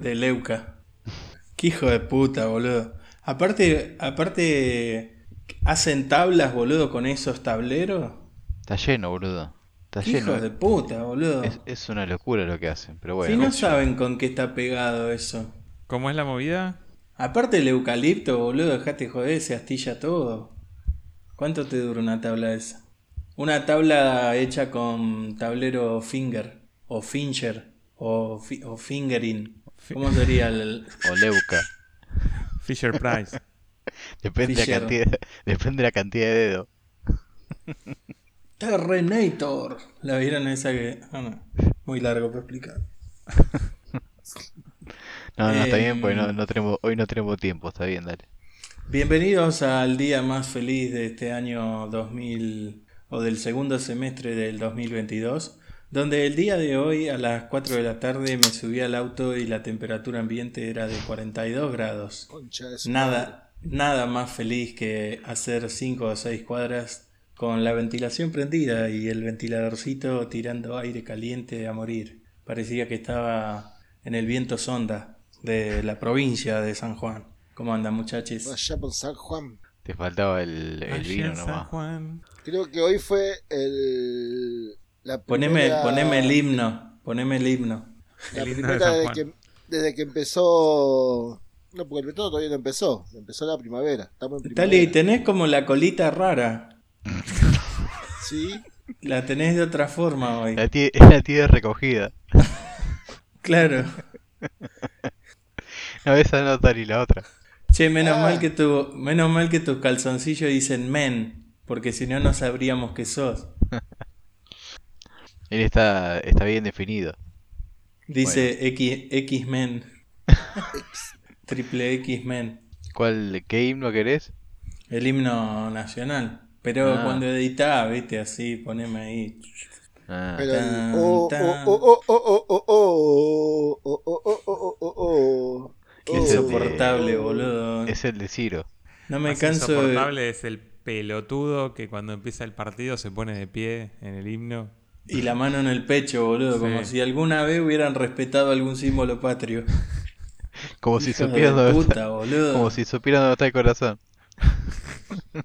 de, Leu- de Leuca. Qué hijo de puta, boludo. Aparte, aparte, ¿hacen tablas, boludo, con esos tableros? Está lleno, boludo. Está lleno. hijos de puta, boludo. Es, es una locura lo que hacen, pero bueno. si no saben con qué está pegado eso. ¿Cómo es la movida? Aparte el eucalipto, boludo, dejate joder, se astilla todo. ¿Cuánto te dura una tabla esa? Una tabla hecha con tablero finger, o finger, o, fi- o fingering. ¿Cómo sería el...? O Leuca. Fisher Price. Depende de, la Fisher. cantidad, depende de la cantidad de dedos. Terrenator. ¿La vieron esa que...? Ah, no. Muy largo para explicar. No, no, está bien, porque no, Em. no tenemos, hoy no tenemos tiempo, está bien, dale. Bienvenidos al día más feliz de este año 2000 o del segundo semestre del 2022, donde el día de hoy a las 4 de la tarde me subí al auto y la temperatura ambiente era de 42 grados. Nada, nada más feliz que hacer 5 o 6 cuadras con la ventilación prendida y el ventiladorcito tirando aire caliente a morir. Parecía que estaba en el viento sonda de la provincia de San Juan. ¿Cómo andan muchachos? Allá por San Juan. Te faltaba el, el vino nomás. Juan. Creo que hoy fue el. La Poneme, primera, poneme el himno, poneme el himno. La El himno de desde Juan. que, desde que empezó. No, porque el verano todavía no empezó. Empezó la primavera. Estamos en Tali, tenés como la colita rara. Sí. La tenés de otra forma hoy. La tie- la tiene recogida. Claro. No, esa no ni la otra. Che, menos Ah. mal que tu, menos mal que tus calzoncillos dicen men, porque si no no sabríamos que sos. Él está, está bien definido. Dice X, X-Men. Triple X-Men. ¿Cuál, qué himno querés? El himno nacional. Pero Ah. cuando editás, viste, así, poneme ahí. Ah, Pero el. Tan, Oh, tan. oh, oh, oh, oh, oh, oh, oh, oh, oh, oh, oh, oh. Qué Ese de- insoportable, boludo. es el de Ciro. No me Más canso de... insoportable es el pelotudo que cuando empieza el partido se pone de pie en el himno. Y la mano en el pecho, boludo, Sí. como si alguna vez hubieran respetado algún símbolo patrio. Como si supieran de dónde puta, está, boludo. como si supieran dónde está el corazón.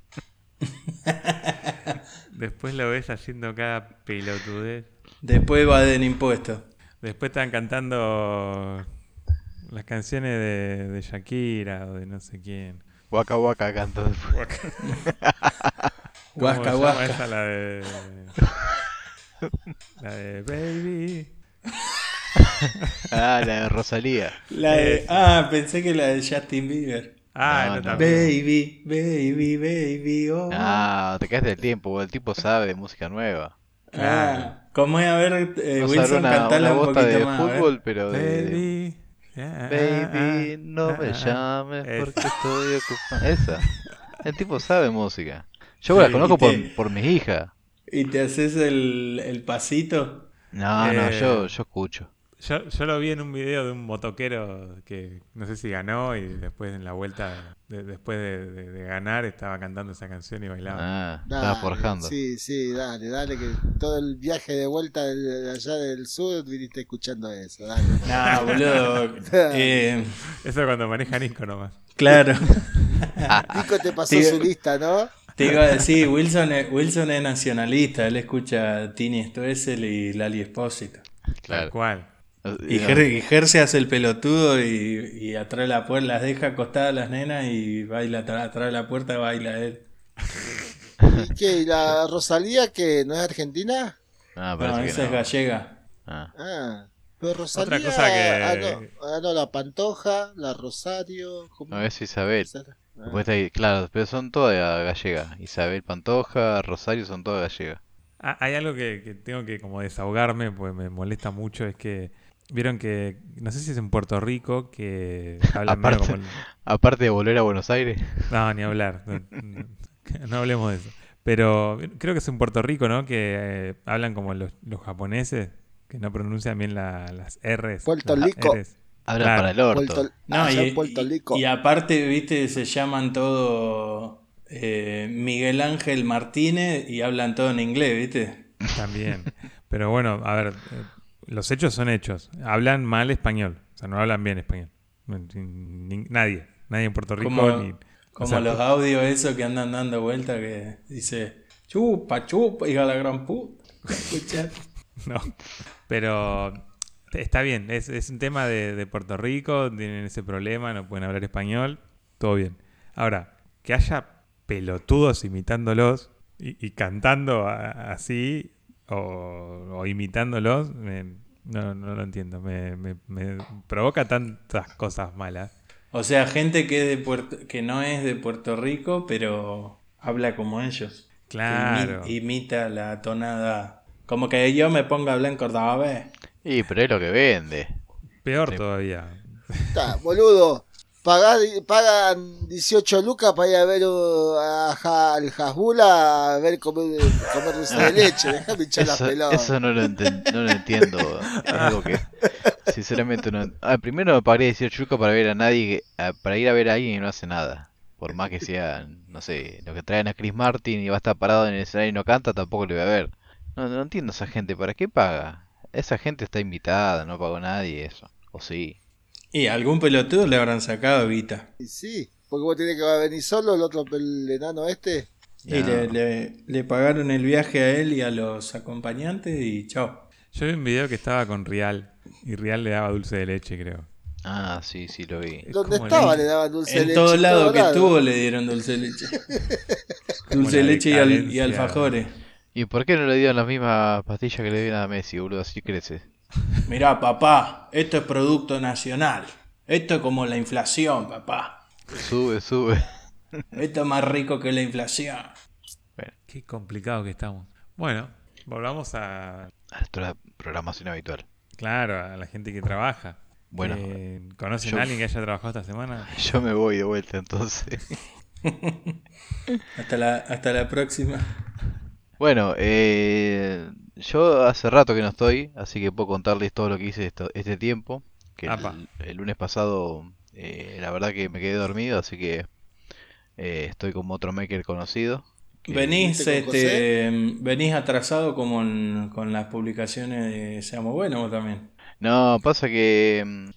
Después lo ves haciendo cada pelotudez. Después va de impuesto. Después están cantando las canciones de, de Shakira o de no sé quién. Waka waka cantó después. ¿Cómo Huasca, se llama huasca. esa? La de. La de Baby. Ah, la de Rosalía. La de-. Ah, pensé que la de Justin Bieber. Ah, No, no, no. también. Baby, baby, baby, oh. Ah, te quedaste del tiempo, el tipo sabe de música nueva. Ah, ¿Cómo es? A ver, eh, No Wilson, una, cantala una un bota poquito de más. fútbol, pero de... Baby. ah, Baby, ah, no ah, me ah. llames Esa. porque estoy ocupado. Esa. El tipo sabe música. Yo la conozco por, por mis hijas. Y te haces el, el pasito. No, no, Eh, yo, yo escucho. Yo, yo lo vi en un video de un motoquero que no sé si ganó y después en la vuelta, de- después de, de- de ganar, estaba cantando esa canción y bailaba. Ah, Dale, estaba forjando. Sí, sí, dale, dale, que todo el viaje de vuelta de de allá del sur viniste escuchando eso, dale. Nah, boludo. Eh, Eso cuando maneja Nico nomás. claro. Nico te pasó Sí. su lista, ¿no? Te iba a decir, Wilson es, Wilson es nacionalista. Él escucha a Tini Stoessel y Lali Espósito. Claro. cual. Y, Ger se hace el pelotudo y, y atrás de la puerta las deja acostadas las nenas y baila atrás de la puerta baila él. ¿Y qué? ¿Y la Rosalía que no es argentina? Ah, No, esa que es gallega. Ah, Ah, pero Rosalía. Otra cosa que- Ah, no, ah, no, la Pantoja, la Rosario. ¿cómo? no, es Isabel. Después ahí- claro, pero son todas gallegas. Isabel Pantoja, Rosario son todas gallegas. Ah, hay algo que, que tengo que como desahogarme, pues me molesta mucho, es que vieron que, no sé si es en Puerto Rico, que hablan Aparte- como... el- Aparte de volver a Buenos Aires. No, ni hablar. No, hablemos de eso. Pero creo que es en Puerto Rico, ¿no? Que eh, hablan como los, los japoneses, que no pronuncian bien la- las R's. Puerto Rico. Rs. Hablan Claro. para el orto. Puerto, No, y, Puerto Rico. y aparte, viste, se llaman todo eh, Miguel Ángel Martínez y hablan todo en inglés, viste. También. Pero bueno, a ver, eh, los hechos son hechos. Hablan mal español. O sea, no hablan bien español. Nadie. Nadie en Puerto Rico. Como- ni- Como o sea, los audios esos que andan dando vuelta que dice chupa, chupa, hija de la gran puta. No. Pero está bien. Es, es un tema de, de Puerto Rico. Tienen ese problema. No pueden hablar español. Todo bien. Ahora, que haya pelotudos imitándolos y, y cantando a- así o, o imitándolos, me- no, no lo entiendo. Me, me- me provoca tantas cosas malas. O sea, gente que, de Puerto, que no es de Puerto Rico, pero habla como ellos. Claro. imi- imita la tonada. Como que yo me ponga a hablar en cordobés. Y pero es lo que vende. Peor Sí. todavía. Está, boludo. Pagá- pagan 18 lucas para ir a ver uh, a Ja- al Hasbula a ver comer, comer dulce de leche. Déjame hinchar las Eso, pelotas. eso no, lo enten- no lo entiendo. Es algo que sinceramente no. Ah, primero me pagaría 18 lucas para ver a nadie, que- a- para ir a ver a alguien y no hace nada. Por más que sea, no sé, lo que traen a Chris Martin y va a estar parado en el escenario y no canta, tampoco le voy a ver. No, no entiendo esa gente, ¿para qué paga? Esa gente está invitada, no pagó nadie eso. O sí. Y algún pelotudo le habrán sacado Vita. Y sí, porque vos tenés que va a venir solo el otro el enano este. Y No. le, le- le pagaron el viaje a él y a los acompañantes y chao. Yo vi un video que estaba con Rial y Rial le daba dulce de leche, creo. Ah, sí, sí lo vi. Donde estaba le- le daban dulce de En leche. todo lado que lado. estuvo le dieron dulce de leche. dulce de leche y, al- y alfajores. ¿Y por qué no le dieron las mismas pastillas que le dieron a Messi, boludo? Así crece. Mirá, papá, esto es producto nacional. Esto es como la inflación, papá. Sube, sube. Esto es más rico que la inflación. Qué complicado que estamos. Bueno, volvamos a, A nuestra programación habitual. claro, a la gente que trabaja. Bueno, Eh, ¿Conocen yo- a alguien que haya trabajado esta semana? yo me voy de vuelta entonces. Hasta la, hasta la próxima. Bueno, eh, yo hace rato que no estoy, así que puedo contarles todo lo que hice esto- este tiempo. Que el, el lunes pasado, eh, la verdad que me quedé dormido, así que eh, estoy como otro maker conocido. que- Venís, ¿Viste con este, venís atrasado como en- con las publicaciones de Seamos Buenos también. No, pasa que mm,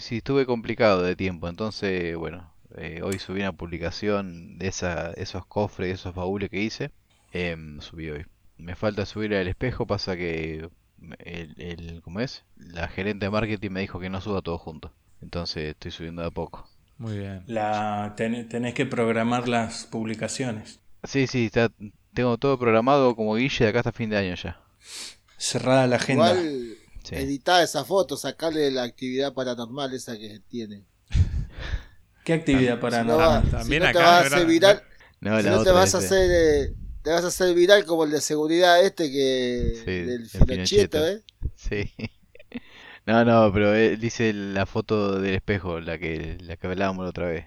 sí, estuve complicado de tiempo, entonces, bueno, eh, hoy subí una publicación de esa, esos cofres, esos baúles que hice. Em, subí hoy. Me falta subir al espejo, pasa que el, el, ¿cómo es? La gerente de marketing me dijo que no suba todo junto. Entonces estoy subiendo de a poco. Muy bien. La, ten- tenés que programar las publicaciones. Sí, sí, está, tengo todo programado como Guille de acá hasta fin de año ya. Cerrada la agenda. Igual Sí. editar esa foto, sacarle la actividad paranormal esa que tiene. ¿Qué actividad Si no, paranormal? va- También si no te acá, vas a ¿verdad? hacer viral, No, si la no te vas a eh, hacer eh, te vas a hacer viral como el de seguridad este que Sí, del Pinochetto. ¿eh? Sí. No, no, pero él dice la foto del espejo, la que, la que hablábamos la otra vez.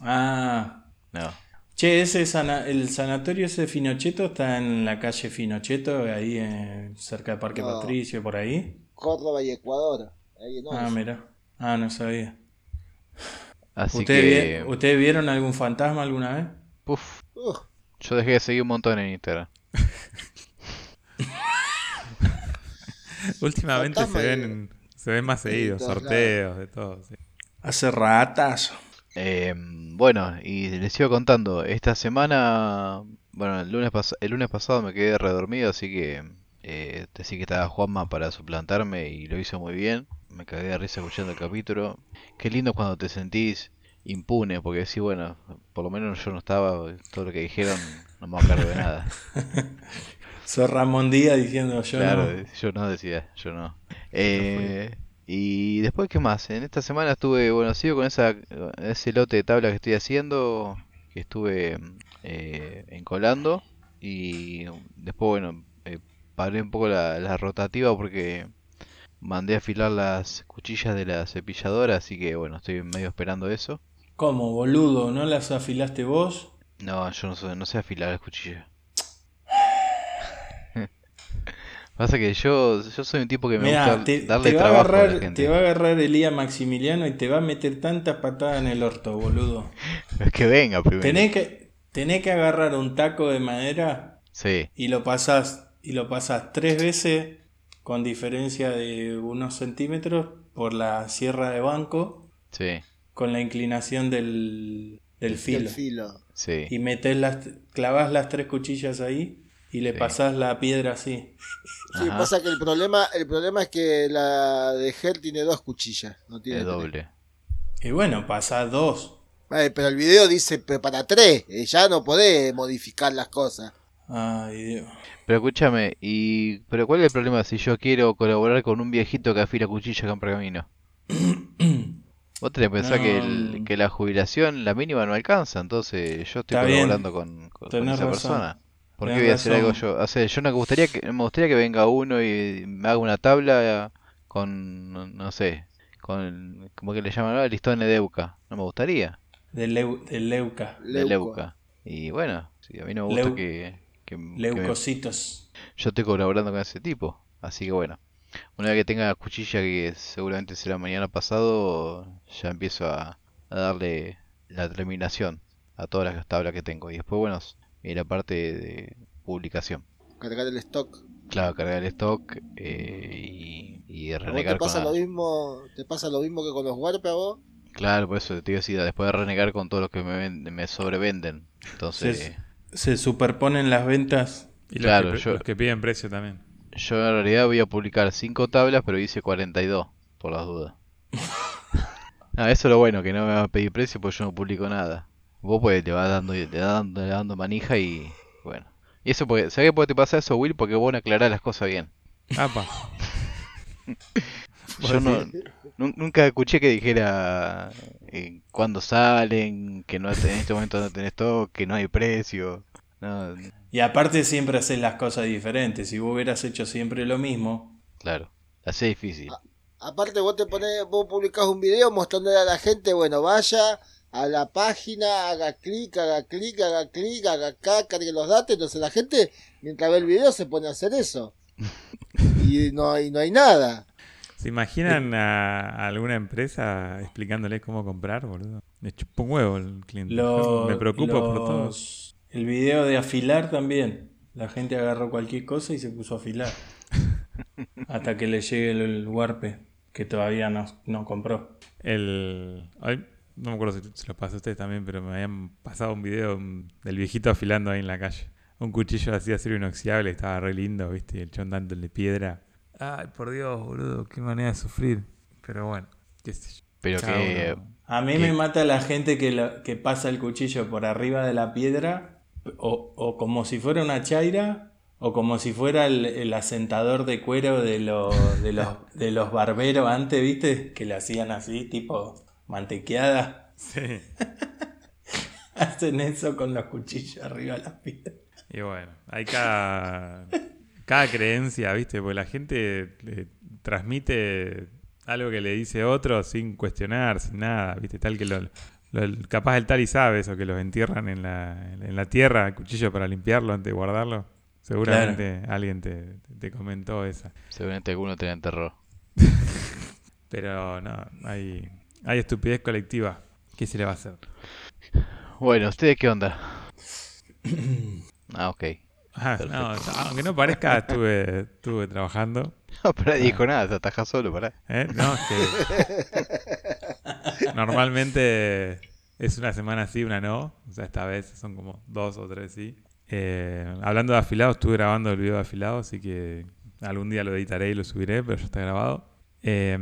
Ah, No. che, ese sana- el sanatorio ese de Finocheto está en la calle Finocheto, ahí eh, cerca de Parque No. Patricio, por ahí. Córdoba y Ecuador. Ahí no. Ah, mira. Ah, no sabía. Así ¿Ustedes, que, vi- ¿Ustedes vieron algún fantasma alguna vez? puf, Uh, yo dejé de seguir un montón en Instagram. Últimamente se y- ven, se ven más seguidos, sorteos, de todo. sí. Hace ratazo. Eh, bueno, y les sigo contando, esta semana, bueno, el lunes, pas- el lunes pasado me quedé redormido, así que eh, decí que estaba Juanma para suplantarme y lo hizo muy bien. Me cagué de risa escuchando el capítulo. Qué lindo cuando te sentís impune, porque sí, bueno, por lo menos yo no estaba, todo lo que dijeron no me acuerdo de nada. Sos Ramón Díaz diciendo yo Claro, no. yo no decía, yo no. Eh, y después, ¿qué más? En esta semana estuve, bueno, sigo con esa, ese lote de tabla que estoy haciendo, que estuve eh, encolando. Y después, bueno, eh, paré un poco la, la rotativa porque mandé a afilar las cuchillas de la cepilladora, así que bueno, estoy medio esperando eso. ¿Cómo, boludo? ¿No las afilaste vos? No, yo no sé, no sé afilar las cuchillas. Pasa que yo, yo soy un tipo que me Mirá, gusta te, darle te va a trabajo a la agarrar, gente. te va a agarrar Elías Maximiliano y te va a meter tantas patadas en el orto, boludo. Es que venga primero. Tenés que, tenés que agarrar un taco de madera Sí, y lo pasás, y lo pasás tres veces con diferencia de unos centímetros por la sierra de banco Sí, con la inclinación del, del filo. El filo. sí. Y metés las, clavas las tres cuchillas ahí y le Sí. pasás la piedra así. Sí, Ajá. pasa que el problema, el problema es que la de Gel tiene dos cuchillas, no tiene Es tres. doble. Y bueno, pasás dos. Eh, pero el video dice para tres, eh, ya no podés modificar las cosas. Ay, Dios. Pero escúchame, y pero ¿cuál es el problema si yo quiero colaborar con un viejito que afila cuchillas acá en Pergamino? Vos tenés que pensar que, el- No. que la jubilación, la mínima no alcanza, entonces yo estoy Está bien. colaborando con, con- esa razón. persona. ¿Por qué voy a hacer razón. algo yo? O sea, yo no me gustaría que, me gustaría que venga uno y me haga una tabla con, no, no sé, con, ¿cómo que le llaman ahora? Listones de Euca. No me gustaría, Del, leu- del leuca. de. Leuca. Y bueno, sí, a mí no me gusta Leu- que, que, que me- Leucocitos. yo estoy colaborando con ese tipo. Así que bueno, una vez que tenga cuchilla, que seguramente será mañana pasado, ya empiezo a, a darle la terminación a todas las tablas que tengo. Y después, bueno, y la parte de publicación. Cargar el stock. Claro, cargar el stock eh, y, y ¿A vos renegar te con pasa la- lo mismo, te pasa lo mismo que con los Warp a vos? Claro, por eso te iba a decir, después de renegar con todos los que me, me sobrevenden. Entonces, Se, se superponen las ventas. Y los, Claro, que, yo- los que piden precio también. Yo en realidad voy a publicar 5 tablas, pero hice 42, por las dudas. Ah, eso es lo bueno, que no me va a pedir precio porque yo no publico nada. Vos pues le vas dando, le vas dando, le vas dando manija y bueno. Y eso porque, ¿sabés por qué te pasa eso, Will? Porque vos no aclarás las cosas bien. Apa. Yo no, nun- nunca escuché que dijera eh, cuándo salen, que no en este momento no tenés stock, que no hay precio. No, Y aparte siempre haces las cosas diferentes. Si vos hubieras hecho siempre lo mismo, claro, así es difícil. Aparte vos te pones, vos publicás un video mostrándole a la gente, bueno, vaya a la página, haga clic, haga clic, haga clic, haga acá, cargue los datos, entonces la gente mientras ve el video se pone a hacer eso. Y no hay, no hay nada. ¿Se imaginan a, alguna empresa explicándole cómo comprar, boludo? Me chupa un huevo el cliente. Me preocupo por todos. El video de afilar también. La gente agarró cualquier cosa y se puso a afilar. Hasta que le llegue el, el warpe, que todavía no, no compró. El... ay, no me acuerdo si se lo pasó a ustedes también, pero me habían pasado un video del viejito afilando ahí en la calle. Un cuchillo así de acero inoxidable, estaba re lindo, ¿viste? Y el chon dándole piedra. Ay, por Dios, boludo, qué manera de sufrir. Pero bueno, qué sé yo. Pero que. A mí ¿Qué? me mata la gente que, lo- que pasa el cuchillo por arriba de la piedra, o, o como si fuera una chaira, o como si fuera el, el asentador de cuero de, lo- de, los, de los barberos antes, ¿viste? Que le hacían así, tipo mantequeada. Sí. Hacen eso con los cuchillos arriba de las piedras. Y bueno, hay cada, cada creencia, ¿viste? Porque la gente le transmite algo que le dice otro sin cuestionar, sin nada, ¿viste? Tal que lo, lo- capaz el tal y sabe eso, que los entierran en la, en la tierra, el cuchillo para limpiarlo antes de guardarlo. Seguramente alguien te, te comentó esa. seguramente alguno tenga terror. Pero no, hay, hay estupidez colectiva. ¿Qué se le va a hacer? Bueno, ¿ustedes qué onda? Ah, ok. Ah, no, aunque no parezca, estuve, estuve trabajando. No, pero dijo nada, se ataja solo, pará. ¿Eh? No, es que normalmente es una semana sí, una no. O sea, esta vez son como dos o tres sí. Eh, hablando de afilado, estuve grabando el video de afilado, así que algún día lo editaré y lo subiré, pero ya está grabado. Eh,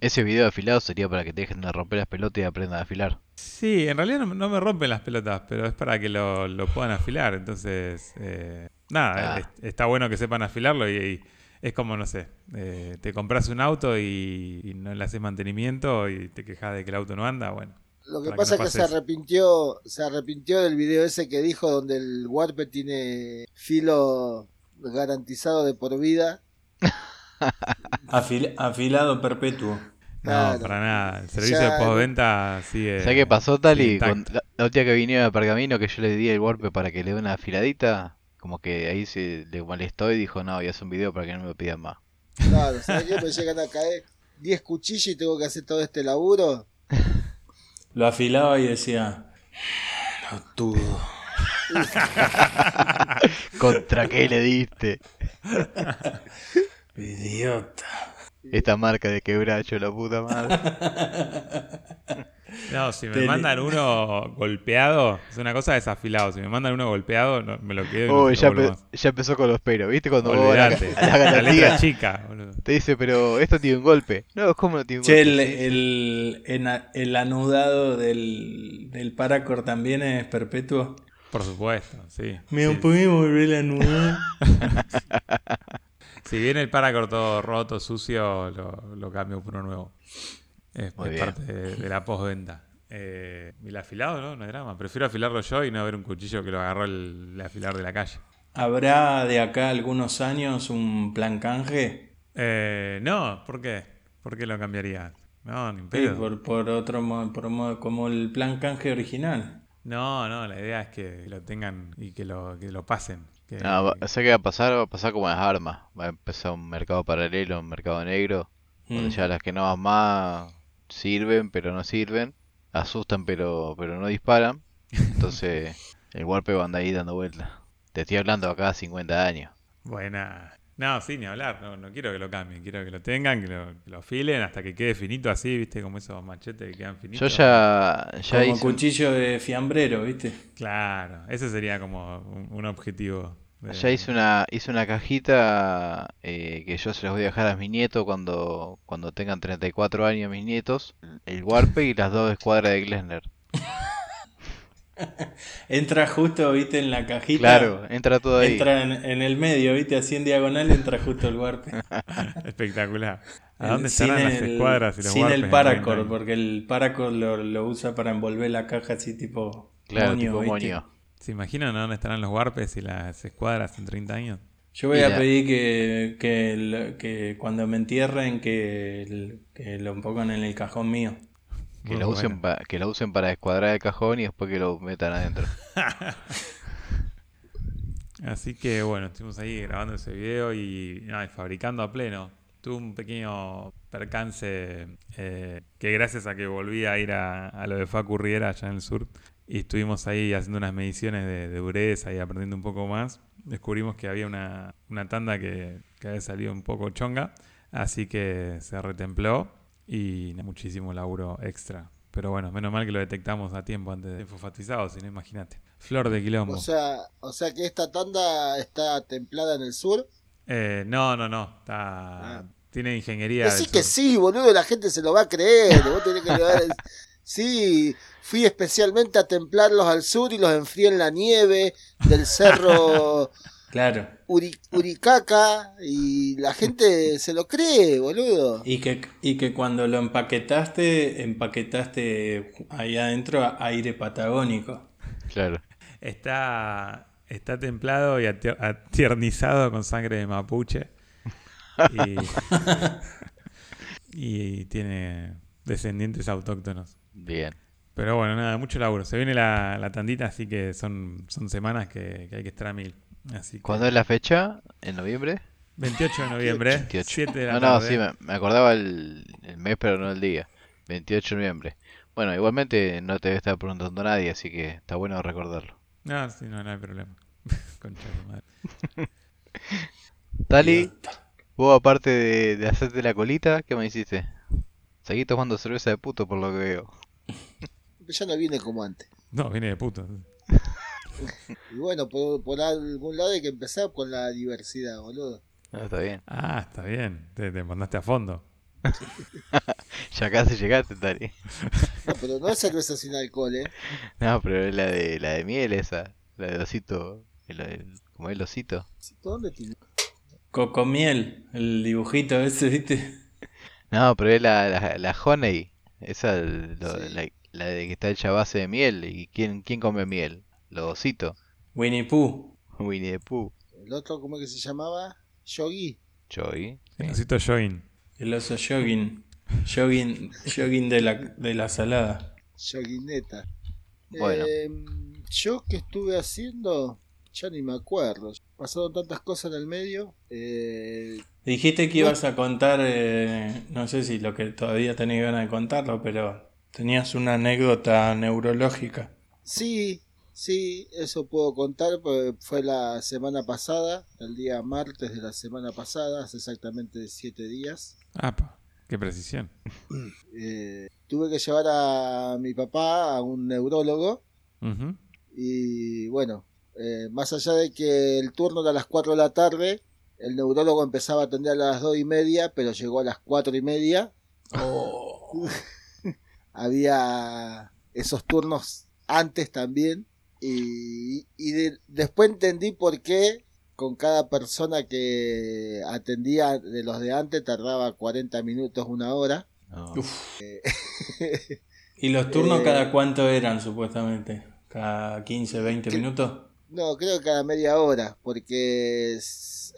Ese video de afilado sería para que te dejen de romper las pelotas y aprendan a afilar. sí, en realidad no, no me rompen las pelotas, pero es para que lo, lo puedan afilar. Entonces, eh, nada, Ah. es- está bueno que sepan afilarlo y, y es como, no sé, eh, te compras un auto y, y no le haces mantenimiento y te quejas de que el auto no anda, bueno. Lo que pasa no es que se arrepintió, se arrepintió del video ese que dijo donde el Warpe tiene filo garantizado de por vida. Afil- afilado perpetuo. No, Claro. para nada. El servicio Ya- de postventa sigue. ¿Sabes qué pasó, Tali? la, la última que vinieron a Pergamino que yo le di el golpe para que le dé una afiladita, como que ahí se le molestó y dijo, no, voy a hacer un video para que no me lo pidan más. Claro, ¿sabes qué? Me llegan a caer 10 cuchillos y tengo que hacer todo este laburo. Lo afilaba y decía, no tudo. ¿Contra qué le diste? Idiota. Esta marca de quebracho, la puta madre. No, si me Tele- mandan uno golpeado, es una cosa desafilado. Si me mandan uno golpeado, no, me lo quedo Uy, ya, empezó con los peros. ¿Viste cuando vos a la, Olvídate. a la La garantía letra chica, boludo. te dice, pero esto tiene un golpe? No, ¿cómo no tiene un Che, golpe? el, el anudado del, del Paracord también es perpetuo. Por supuesto, sí. Me Sí. podemos volver a anudar. Si viene el paracord todo roto, sucio, lo, lo cambio por uno nuevo. Es, es parte de, de la postventa. Eh, y el afilado, ¿no? No hay drama. Prefiero afilarlo yo y no ver un cuchillo que lo agarró el, el afilar de la calle. ¿Habrá de acá algunos años un plan canje? Eh, no, ¿por qué? ¿Por qué lo cambiaría? No, ni en Sí, pedo. por, por otro modo, por modo- como el plan canje original. No, no, la idea es que lo tengan y que lo, que lo pasen. Que- No, va- ¿sabes qué va a pasar? Va a pasar como las armas. Va a empezar un mercado paralelo, un mercado negro. Donde Mm. ya las que no más sirven, pero no sirven. Asustan, pero, pero no disparan. Entonces, el golpe va a andar ahí dando vueltas. Te estoy hablando acá 50 años. Buena. No, sí, ni hablar. No, no quiero que lo cambien. Quiero que lo tengan, que lo, que lo afilen hasta que quede finito así, ¿viste? Como esos machetes que quedan Yo finitos. ya, ya Como hice, un- cuchillo de fiambrero, ¿viste? Claro, ese sería como un, un objetivo. de- ya hice una, hice una cajita eh, que yo se las voy a dejar a mis nietos cuando, cuando tengan 34 años mis nietos. El Warpe y las dos escuadras de Glesner. Entra justo, ¿viste? En la cajita. Claro, entra todo ahí. Entra en, en el medio, ¿viste? Así en diagonal entra justo el warp. Espectacular. ¿A dónde Sin estarán las el- escuadras y los Sin warpes el paracord, 30 años? porque el paracord lo, lo usa para envolver la caja así tipo Claro, moño, tipo ¿viste? moño. ¿Se imaginan a dónde estarán los warpes y las escuadras en 30 años? Yo voy a pedir que, que, cuando me entierren que, que lo pongan en el cajón mío. Que Muy lo usen pa- que lo usen para escuadrar el cajón y después que lo metan adentro. Así que bueno, estuvimos ahí grabando ese video y fabricando a pleno. Tuve un pequeño percance eh, que gracias a que volví a ir a, a lo de Facu Riera allá en el sur y estuvimos ahí haciendo unas mediciones de, de dureza y aprendiendo un poco más, descubrimos que había una, una tanda que, que había salido un poco chonga, así que se retempló y muchísimo laburo extra. Pero bueno, menos mal que lo detectamos a tiempo antes de fosfatizado, si no imagínate. Flor de quilombo. O sea, o sea que esta tanda está templada en el sur. Eh, no, no, no. Está, Ah. Tiene ingeniería. Del que sur. sí, boludo, la gente se lo va a creer. Vos tenés que ver- Sí, fui especialmente a templarlos al sur y los enfrié en la nieve del cerro Claro. Uri- Uricaca y la gente se lo cree, boludo. Y que, y que cuando lo empaquetaste, empaquetaste ahí adentro aire patagónico. Claro. Está, está templado y atier- atiernizado con sangre de mapuche. Y, y tiene descendientes autóctonos. Bien. Pero bueno, nada, mucho laburo. Se viene la, la tandita, así que son, son semanas que, que hay que estar a mil. Así que ¿Cuándo es la fecha? ¿En noviembre? 28 de noviembre, 28. 7 de la No, no, tarde. sí, me, me acordaba el, el mes, pero no el día. 28 de noviembre. Bueno, igualmente no te debe estar preguntando nadie, así que está bueno recordarlo. No, sí, no, no hay problema. Concha de madre. Tali, vos aparte de, de hacerte la colita, ¿qué me hiciste? Seguí tomando cerveza de puto por lo que veo. Ya no viene como antes. No, viene de puto. Y bueno, por, por algún lado hay que empezar con la diversidad, boludo. No, está bien. Ah, está bien. Te, te mandaste a fondo. Ya casi llegaste, Tali. No, pero no es cerveza sin alcohol, ¿eh? No, pero es la de la de miel esa, la de osito, el, el- como el osito. ¿Dónde tiene? Cocomiel, el dibujito ese, ¿viste? No, pero es la, la, la honey, esa lo- Sí. la, la de que está hecha a base de miel. ¿Y quién, quién come miel? Los ositos. Winnie Pooh. Winnie the Pooh. El otro, ¿cómo es que se llamaba? Yogi. Joey. El osito join. El oso jogging. Jogging, jogging de la, de la salada. Yoguineta. Bueno. Eh, yo que estuve haciendo, ya ni me acuerdo. Pasaron tantas cosas en el medio. Eh, Dijiste que ibas a contar, eh, no sé si lo que todavía tenés ganas de contarlo, pero tenías una anécdota neurológica. sí, Sí, eso puedo contar, porque fue la semana pasada, el día martes de la semana pasada, hace exactamente siete días. Ah, pa, qué precisión. Eh, tuve que llevar a mi papá a un neurólogo y bueno, eh, más allá de que el turno era a las 4 de la tarde, el neurólogo empezaba a atender a las 2 y media, pero llegó a las 4 y media. Oh. Había esos turnos antes también. Y, y de- después entendí por qué con cada persona que atendía de los de antes tardaba 40 minutos, una hora. No. Uf. ¿Y los turnos Eh, cada cuánto eran supuestamente? ¿Cada 15, 20 ¿Qué? minutos? No, creo que cada media hora, porque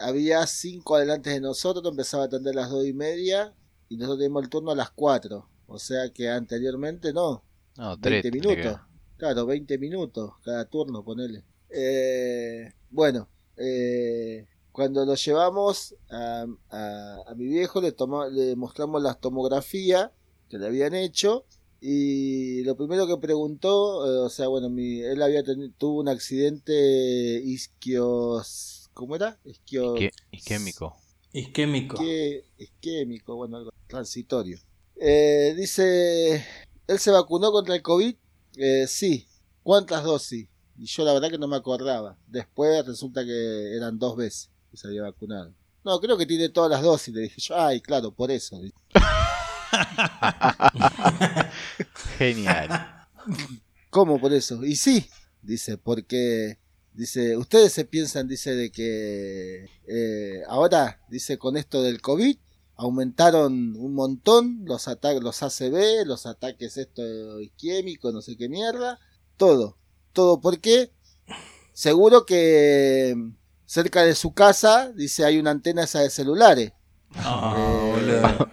había cinco adelante de nosotros, empezaba a atender a las dos y media y nosotros teníamos el turno a las 4. O sea que anteriormente no, No, tres. 20 tenés que- minutos. Claro, 20 minutos cada turno, ponele. Eh, bueno, eh, cuando lo llevamos a, a- a mi viejo, le, toma- le mostramos la tomografía que le habían hecho. Y lo primero que preguntó, eh, o sea, bueno, mi- él había teni- tuvo un accidente isquios. ¿Cómo era? Isquio, Isque- Isquémico. Isquémico. isque- isquémico, bueno, algo transitorio. Eh, dice, ¿él se vacunó contra el COVID? Eh, sí. ¿Cuántas dosis? Y yo la verdad que no me acordaba. Después resulta que eran dos veces que se había vacunado. No, creo que tiene todas las dosis. Le dije yo, ay, claro, por eso. Genial. ¿Cómo por eso? Y sí, dice, porque, dice, ustedes se piensan, dice, de que eh, ahora, dice, con esto del COVID, aumentaron un montón los ataques, los ACV, los ataques esto isquémicos, no sé qué mierda, todo, todo, porque seguro que cerca de su casa, dice, hay una antena esa de celulares. Ah, Eh, boludo.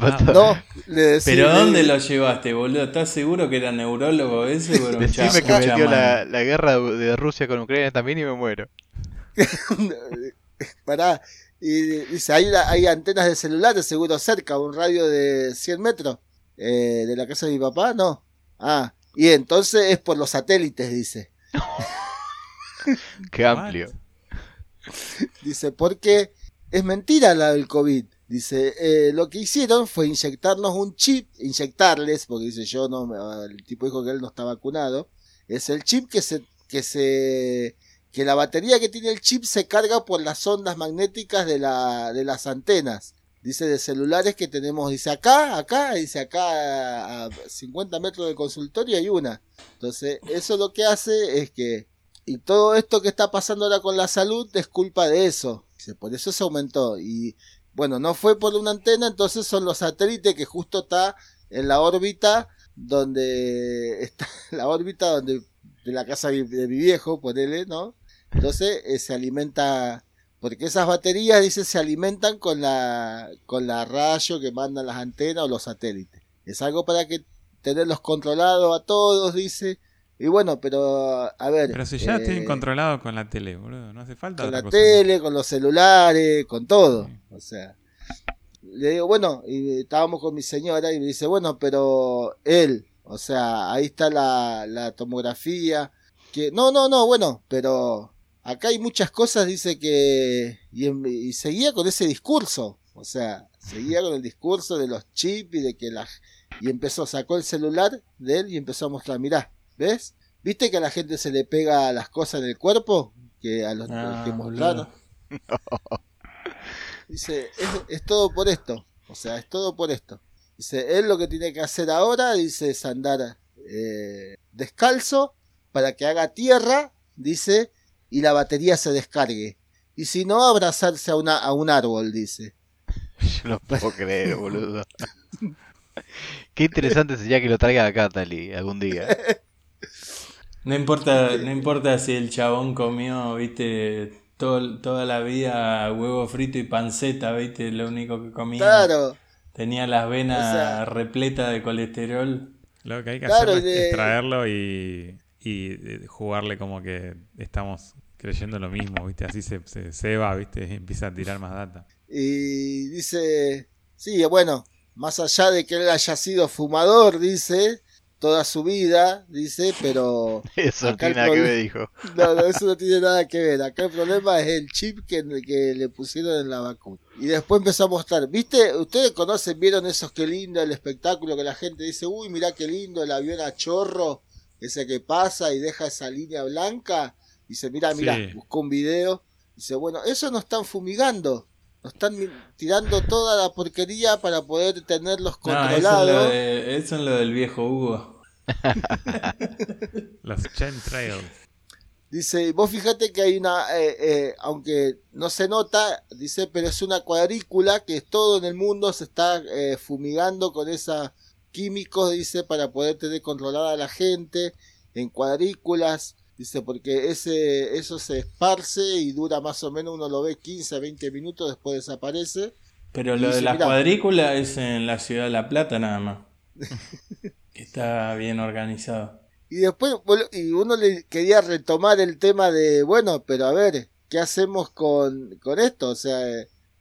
Ah, No, le decía- ¿Pero dónde lo llevaste, boludo? ¿Estás seguro que era neurólogo ese? un Decime que metió la, la guerra de Rusia con Ucrania también y me muero. Pará. Y dice, hay, una- hay antenas de celulares seguro cerca, un radio de 100 metros eh, de la casa de mi papá, no. Ah, y entonces es por los satélites, dice. Qué amplio. Dice, porque es mentira la del COVID. Dice, eh, lo que hicieron fue inyectarnos un chip, inyectarles, porque dice yo no, me- el tipo dijo que él no está vacunado. Es el chip que se, que se, que la batería que tiene el chip se carga por las ondas magnéticas de la, de las antenas. Dice de celulares que tenemos, dice acá, acá, dice acá a 50 metros del consultorio hay una. Entonces, eso lo que hace es que y todo esto que está pasando ahora con la salud es culpa de eso. Dice, Por eso se aumentó. Y bueno, no fue por una antena, entonces son los satélites que justo está en la órbita donde está la órbita donde de la casa de mi viejo, ponele, ¿no? Entonces eh, se alimenta porque esas baterías dice se alimentan con la con la rayo que mandan las antenas o los satélites. Es algo para que tenerlos controlados a todos, dice. Y bueno, pero a ver, Pero si ya eh, tienen controlado con la tele, boludo, no hace falta con otra la cosa. tele, con los celulares, con todo. Sí. O sea, le digo, bueno, y estábamos con mi señora y me dice, bueno, pero él, o sea, ahí está la, la tomografía. Que, no, no, no, bueno, pero acá hay muchas cosas, dice que. Y, y seguía con ese discurso. O sea, seguía con el discurso de los chips y de que la. Y empezó, sacó el celular de él y empezó a mostrar, mirá, ¿ves? ¿Viste que a la gente se le pega las cosas en el cuerpo? Que a los Ah, que boludo. mostraron. Dice, es, es todo por esto. O sea, es todo por esto. Dice, él lo que tiene que hacer ahora, dice, es andar eh, descalzo para que haga tierra, dice, y la batería se descargue. Y si no, abrazarse a, una, a un árbol, dice. Yo no puedo creer, boludo. Qué interesante sería que lo traiga acá, Tali, algún día. No importa, no importa si el chabón comió, viste, todo- toda la vida huevo frito y panceta, viste, lo único que comía. Claro, Tenía las venas O sea- repletas de colesterol. Lo que hay que Claro, hacer es, de- es traerlo y, y eh, jugarle como que estamos creyendo lo mismo, ¿viste? Así se, se, se va, ¿viste? Y empieza a tirar más data. y dice, sí, bueno, más allá de que él haya sido fumador, dice, toda su vida, dice, pero Eso no Acá el tiene nada que problema- ver, dijo. no, no, eso no tiene nada que ver. Acá el problema es el chip que, que le pusieron en la vacuna. Y después empezó a mostrar, ¿viste? Ustedes conocen, vieron esos qué lindo el espectáculo que la gente dice, uy, mirá qué lindo el avión a chorro, ese que pasa y deja esa línea blanca. Dice, mirá, mirá, Sí. buscó un video. Dice, bueno, eso no están fumigando. Nos están tirando toda la porquería para poder tenerlos No, eso es, controlados. de- eso es lo del viejo Hugo. Los chemtrails. Dice, vos fíjate que hay una, eh, eh, aunque no se nota, dice, pero es una cuadrícula que todo en el mundo se está eh, fumigando con esos químicos, dice, para poder tener controlada a la gente en cuadrículas, dice, porque ese, eso se esparce y dura más o menos, uno lo ve 15 a 20 minutos, después desaparece. Pero lo Dice, de la mirá. cuadrícula es en la ciudad de La Plata nada más. Que está bien organizado. Y después y uno le quería retomar el tema de, bueno, pero a ver, ¿qué hacemos con, con esto? O sea,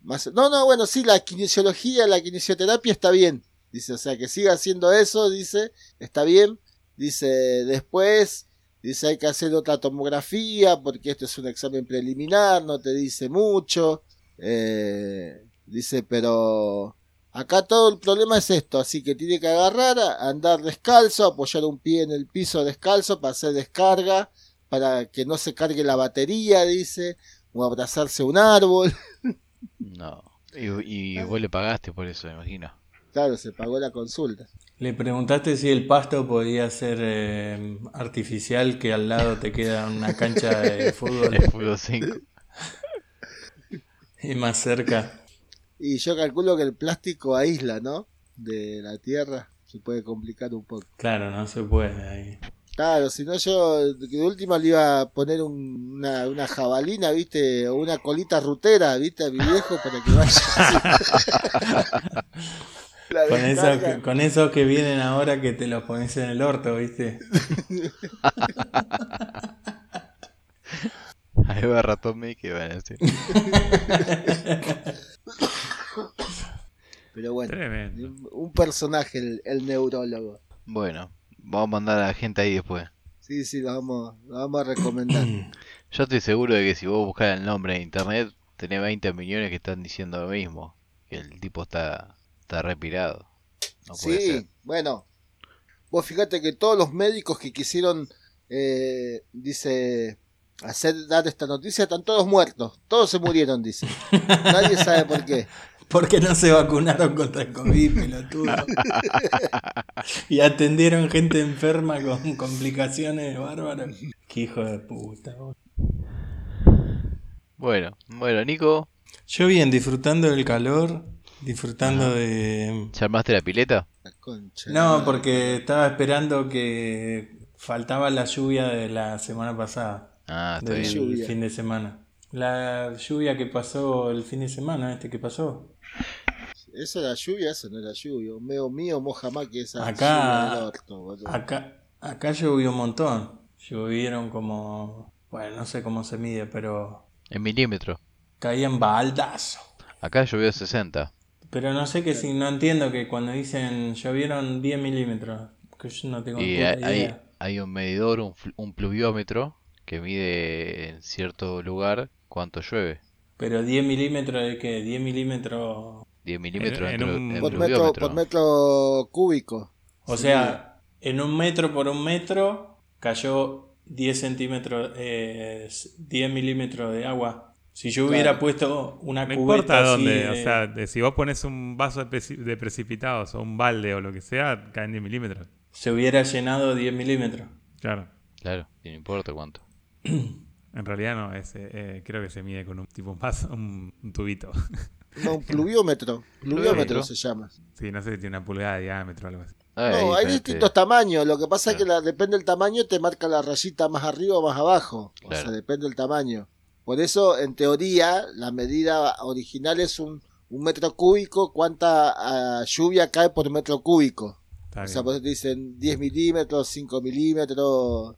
más, no, no, bueno, sí, la kinesiología, la kinesioterapia está bien. Dice, o sea, que siga haciendo eso, dice, está bien. Dice, después, dice, hay que hacer otra tomografía porque esto es un examen preliminar, no te dice mucho. Eh, dice, pero Acá todo el problema es esto, así que tiene que agarrar, andar descalzo, apoyar un pie en el piso descalzo para hacer descarga, para que no se cargue la batería, dice, o abrazarse a un árbol. No. Y, y vos le pagaste por eso, me imagino. Claro, se pagó la consulta. Le preguntaste si el pasto podía ser eh, artificial, que al lado te queda una cancha de fútbol El fútbol 5. y más cerca. Y yo calculo que el plástico aísla, ¿no? De la tierra, se puede complicar un poco. Claro, no se puede ahí. Claro, si no yo de última le iba a poner un- una, una jabalina, ¿viste? O una colita rutera, ¿viste? A mi viejo para que vaya. Con esos, que, con esos que vienen ahora que te los pones en el orto, ¿viste? Ahí va ratón Mickey, bueno, sí. Pero bueno, Tremendo. un personaje el, el neurólogo. Bueno, vamos a mandar a la gente ahí después. Sí, sí, lo vamos, lo vamos a recomendar. Yo estoy seguro de que si vos buscas el nombre en internet, tenés 20 millones que están diciendo lo mismo. Que el tipo está, está repirado. No puede sí, ser. bueno. Vos fíjate que todos los médicos que quisieron, eh, dice, hacer dar esta noticia están todos muertos. Todos se murieron, dice. Nadie sabe por qué. Porque no se vacunaron contra el COVID, pelotudo. y atendieron gente enferma con complicaciones bárbaras. Qué hijo de puta. Bueno, bueno, Nico, Yo bien, disfrutando del calor, disfrutando de... ¿ya armaste la pileta? La concha. No, porque estaba esperando que faltaba la lluvia de la semana pasada, Ah, está del bien. Lluvia. fin de semana. La lluvia que pasó el fin de semana, este que pasó. Eso era lluvia, eso no era lluvia. Meo mío moja más que esa Acá- lluvia del orto, boludo. Acá, acá llovió un montón. Llovieron como... Bueno, no sé cómo se mide, pero En milímetros. caían baldazo. Acá llovió 60. Pero no sé que si no entiendo que cuando dicen llovieron 10 milímetros, que yo no tengo Y puta hay, idea. hay un medidor, un, un pluviómetro, que mide en cierto lugar cuánto llueve. Pero 10 milímetros de qué? 10 milímetros. 10 milímetros en en, plu- un- en por, metro, por metro cúbico. O Sí. sea, en un metro por un metro cayó 10 centímetros, eh, 10 milímetros de agua. Si yo hubiera Claro. puesto una No cubeta importa así dónde, de- o sea, de- si vos pones un vaso de, preci- de precipitados o un balde o lo que sea, caen 10 milímetros. se hubiera llenado 10 milímetros. Claro. Claro, y no importa cuánto. En realidad no, es, eh, eh, creo que se mide con un tipo un vaso, un, un tubito. No, un pluviómetro. Pluviómetro se llama. sí, no sé si tiene una pulgada de diámetro o algo así. Ah, No, hay distintos tamaños. Lo que pasa es que la- depende del tamaño, te marca la rayita más arriba o más abajo. O sea, depende del tamaño. Por eso, en teoría, la medida original es un, un metro cúbico. ¿Cuánta ah, lluvia cae por metro cúbico? Está O bien. sea, por eso te dicen 10 milímetros, 5 milímetros.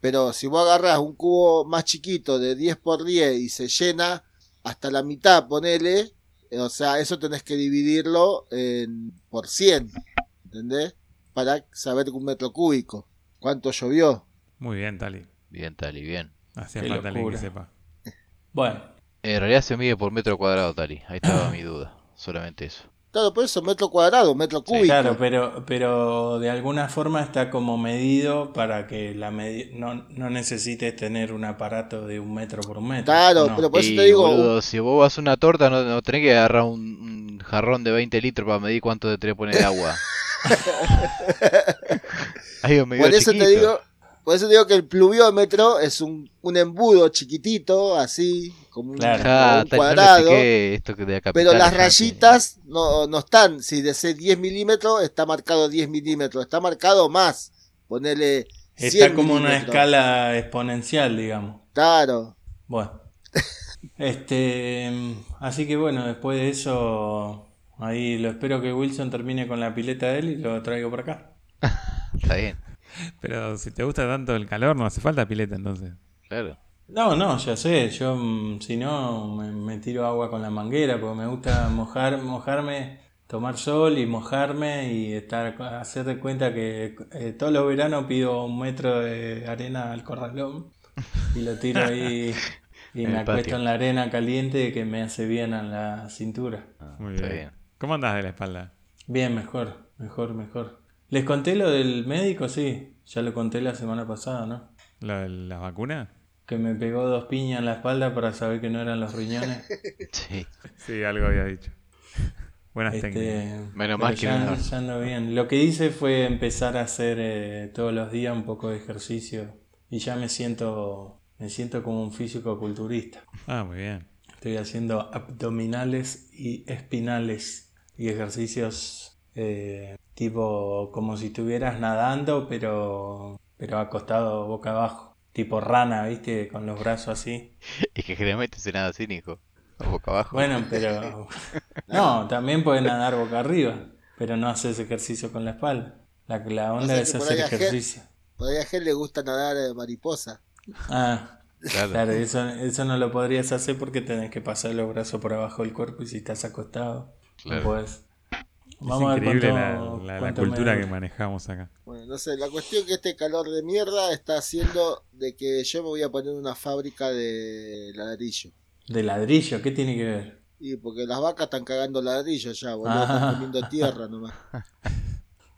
Pero si vos agarrás un cubo más chiquito de 10 por 10 y se llena hasta la mitad, ponele. eh, O sea, eso tenés que dividirlo en, por 100. ¿Entendés? para saber un metro cúbico. ¿Cuánto llovió? Muy bien, Tali. Bien, Tali, bien. Hacía falta alguien que sepa. Bueno, En realidad se mide por metro cuadrado, Tali. Ahí estaba mi duda. Solamente eso. Claro, por eso, metro cuadrado, metro cúbico. claro, pero, pero de alguna forma está como medido para que la medi- no, no necesites tener un aparato de un metro por un metro. Claro, No. pero por eso Y, te digo, boludo, si vos vas a una torta, no, no tenés que agarrar un, un jarrón de 20 litros para medir cuánto te tenés que poner de agua. Ahí lo medio por eso chiquito. te digo, por eso digo que el pluviómetro es un, un embudo chiquitito, así, como un, Claro. como Ah, un cuadrado. esto que de pero las rayitas no, no están, si desea 10 milímetros, está marcado 10 milímetros, está marcado más. Ponele 100 Está como una escala exponencial, digamos. Claro. Bueno. Este, así que bueno, después de eso, ahí lo espero que Wilson termine con la pileta de él y lo traigo por acá. Está bien, Pero si te gusta tanto el calor, no hace falta pileta entonces. claro. No, no, ya sé, yo mm, si no me, me tiro agua con la manguera porque me gusta mojar, mojarme, tomar sol y mojarme y estar, hacer de cuenta que eh, todos los veranos pido un metro de arena al corralón y lo tiro ahí y me acuesto patio. en la arena caliente que me hace bien a la cintura. Ah, Muy bien. bien. ¿Cómo andás de la espalda? Bien, mejor, mejor, mejor. ¿Les conté lo del médico? Sí, ya lo conté la semana pasada, ¿no? ¿Lo de las vacunas? Que me pegó dos piñas en la espalda para saber que no eran los riñones. Sí. Sí, algo había dicho. Buenas técnicas. Este, Menos pero mal que ya, no. ya ando bien. Lo que hice fue empezar a hacer eh, todos los días un poco de ejercicio y ya me siento me siento como un físico culturista. Ah, muy bien. Estoy haciendo abdominales y espinales y ejercicios eh, tipo como si estuvieras nadando pero pero acostado boca abajo, tipo rana, ¿viste? Con los brazos así. Es que generalmente se nada así, Nico. O boca abajo. Bueno, pero. No, también puedes nadar boca arriba, pero no haces ejercicio con la espalda. La, la onda sea que es hacer ahí a Ger- ejercicio. Por ahí a le gusta nadar eh, mariposa. Ah, Claro. claro, eso, eso no lo podrías hacer porque tenés que pasar los brazos por abajo del cuerpo y si estás acostado, Claro. no podés. Es a ver increíble cuánto- la, la- cultura que manejamos acá. Bueno, no sé, la cuestión es que este calor de mierda está haciendo de que yo me voy a poner una fábrica de ladrillo. De ladrillo, ¿qué tiene que ver? Y porque las vacas están cagando ladrillo ya, boludo, Ah. están comiendo tierra nomás.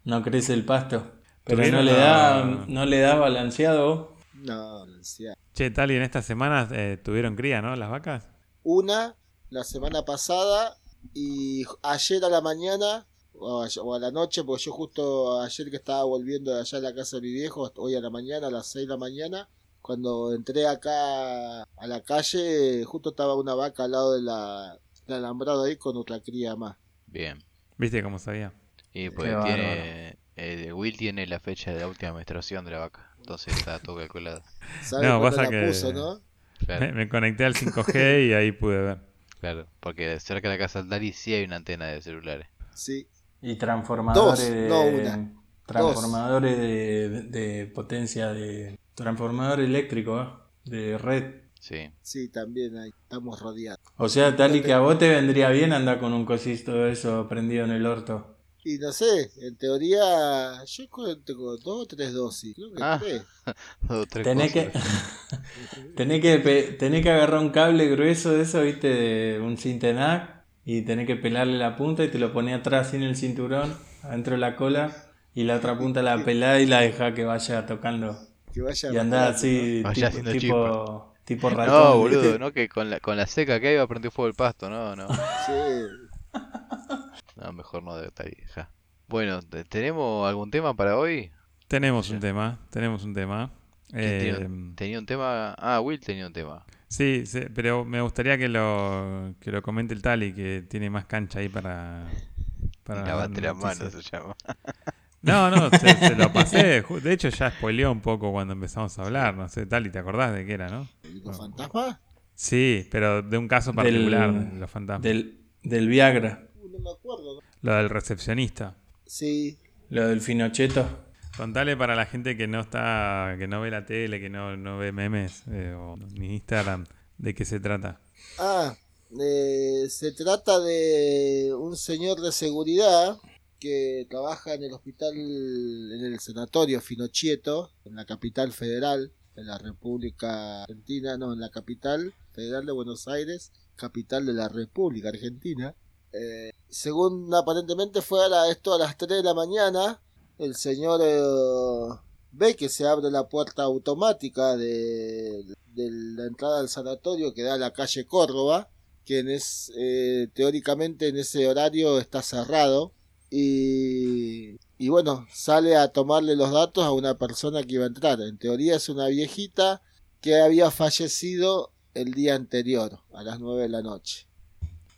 No crece el pasto. Pero no le da, no le da balanceado. No, decía. Che, Tali, en estas semanas eh, tuvieron cría, ¿no? Las vacas. Una la semana pasada y ayer a la mañana o a, o a la noche, porque yo justo ayer que estaba volviendo de allá a la casa de mi viejo, hoy a la mañana, a las 6 de la mañana, cuando entré acá a la calle, justo estaba una vaca al lado de la, del alambrado ahí con otra cría más. Bien. ¿Viste cómo sabía? Y pues Qué tiene. eh, Will tiene la fecha de la última menstruación de la vaca. Entonces está todo calculado. ¿Sabes No, pasa la que- puso, no? Me, Claro, me conecté al 5G y ahí pude ver. claro. Porque cerca de la casa del Dari sí hay una antena de celulares. Sí. Y transformadores Dos, de. no una. Transformadores de, de potencia de. Transformador eléctrico, ¿eh? de red. Sí. Sí, también ahí estamos rodeados. O sea, tal y que a vos te vendría bien andar con un cosito de eso prendido en el orto. Y no sé, en teoría, yo tengo dos o tres dosis, creo que Ah. tres. Dos o tres Tenés que, tenés, que, tenés que agarrar un cable grueso de eso, viste, de un Cintenac, y tenés que pelarle la punta y te lo ponés atrás sin el cinturón, adentro de la cola, y la otra punta la pelá y la dejá que vaya tocando. Que vaya Y andá rotando, así, Vaya tipo, tipo, tipo ratón. No, boludo, no que con la, con la seca que hay va a prender fuego el pasto. No, no. ¿no? Sí. No, mejor no de Dari, ja. Bueno, ¿te- ¿tenemos algún tema para hoy? Tenemos un tema, tenemos un tema. ¿Quién Eh, tenía, tenía un tema? Ah, Will tenía un tema. Sí, sí, pero me gustaría que lo, que lo comente el Tali, que tiene más cancha ahí para... para Lavate las manos se llama. No, no, se, se lo pasé. De hecho, ya spoileó un poco cuando empezamos a hablar. No sé, Tali, ¿te acordás de qué era, no? ¿El fantasma? Sí, pero de un caso particular Del- de los fantasmas. Del, del Viagra, Uh, no me acuerdo. ¿no? Lo del recepcionista. Sí, lo del Finocheto. Contale para la gente que no está, que no ve la tele, que no, no ve memes eh, o ni Instagram, de qué se trata. Ah, eh, se trata de un señor de seguridad que trabaja en el hospital, en el sanatorio Finochieto, en la capital federal, en la República Argentina, no, en la capital federal de Buenos Aires, capital de la República Argentina. Eh, según aparentemente fue a esto a las 3 de la mañana, el señor eh, ve que se abre la puerta automática de, de, la entrada al sanatorio que da a la calle Córdoba, quien es eh, teóricamente en ese horario está cerrado y, y bueno, sale a tomarle los datos a una persona que iba a entrar. En teoría es una viejita que había fallecido el día anterior, a las 9 de la noche.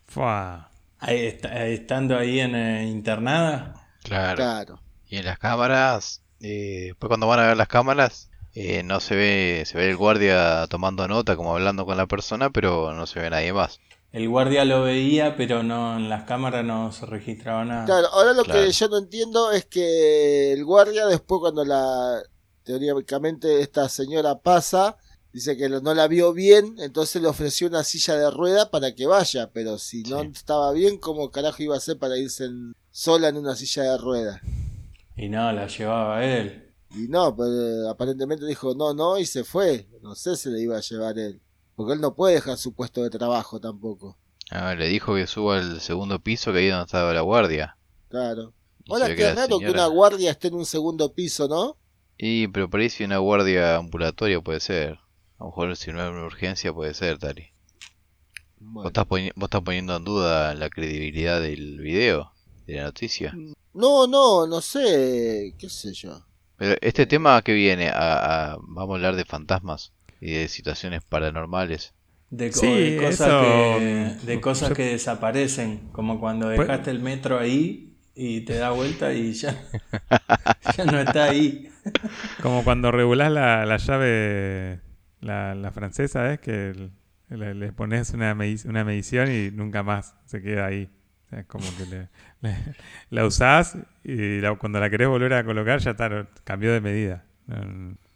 Fua. Ahí está- estando ahí en eh, internada. Claro. Claro. Y en las cámaras, eh, después cuando van a ver las cámaras, eh, no se ve, se ve el guardia tomando nota, como hablando con la persona, pero no se ve nadie más. El guardia lo veía, pero no en las cámaras no se registraba nada. Claro, ahora lo Claro. que yo no entiendo es que el guardia después cuando la teóricamente esta señora pasa, dice que no la vio bien, entonces le ofreció una silla de rueda para que vaya, pero si no Sí. estaba bien, ¿cómo carajo iba a hacer para irse en- sola en una silla de rueda? Y no, la llevaba él. Y no, pues eh, aparentemente dijo no, no y se fue. No sé si le iba a llevar él. Porque él no puede dejar su puesto de trabajo tampoco. Ah, le dijo que suba al segundo piso, que ahí donde estaba la guardia. Claro. Y Ahora qué raro que una guardia esté en un segundo piso, ¿no? Y, pero por ahí si una guardia ambulatoria puede ser. A lo mejor si no es una urgencia puede ser, Tari. ¿Vos, estás vos estás poniendo en duda la credibilidad del video, de la noticia. No, no, no sé, qué sé yo. Pero este tema que viene, a, a- vamos a hablar de fantasmas y de situaciones paranormales. De, co- Sí, de cosas, eso, que, de mm, cosas yo- que desaparecen, como cuando Pues- dejaste el metro ahí y te da vuelta y ya, ya no está ahí. Como cuando regulás la, la llave, la, la francesa, ¿es? Que le, le pones una medición y nunca más se queda ahí. O sea, es como que le- le- la usás y la- cuando la querés volver a colocar ya está, cambió de medida.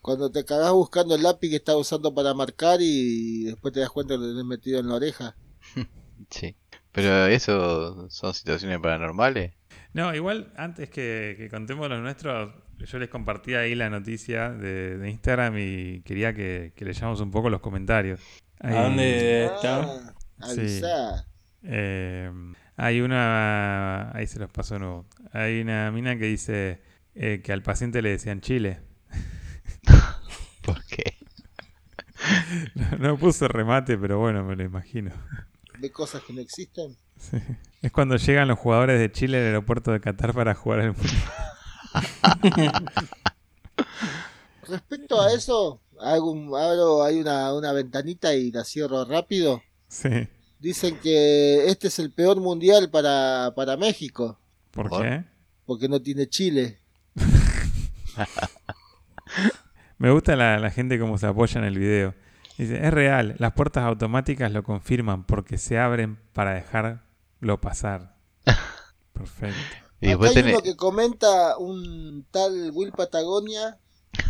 Cuando te cagás buscando el lápiz que estás usando para marcar y después te das cuenta que lo tenés metido en la oreja. Sí. Pero eso son situaciones paranormales. No, igual antes que, que contemos los nuestros, yo les compartí ahí la noticia de, de Instagram y quería que, que leyamos un poco los comentarios. Ahí- ¿A dónde está? Ah, Sí. Eh, hay una. Ahí se los paso de nuevo. Hay una mina que dice eh, que al paciente le decían Chile. ¿Por qué? No, no puso remate, pero bueno, me lo imagino. ¿Ve cosas que no existen? Sí. Es cuando llegan los jugadores de Chile al aeropuerto de Qatar para jugar el mundial. Respecto a eso, hago un- hay una, una ventanita y la cierro rápido. Sí. Dicen que este es el peor mundial para, para México, ¿Por ¿Por? qué? porque no tiene Chile. Me gusta la, la gente como se apoya en el video. Dice, es real, las puertas automáticas lo confirman porque se abren para dejarlo pasar. Perfecto. Y Acá después hay tenés... uno que comenta un tal Will Patagonia,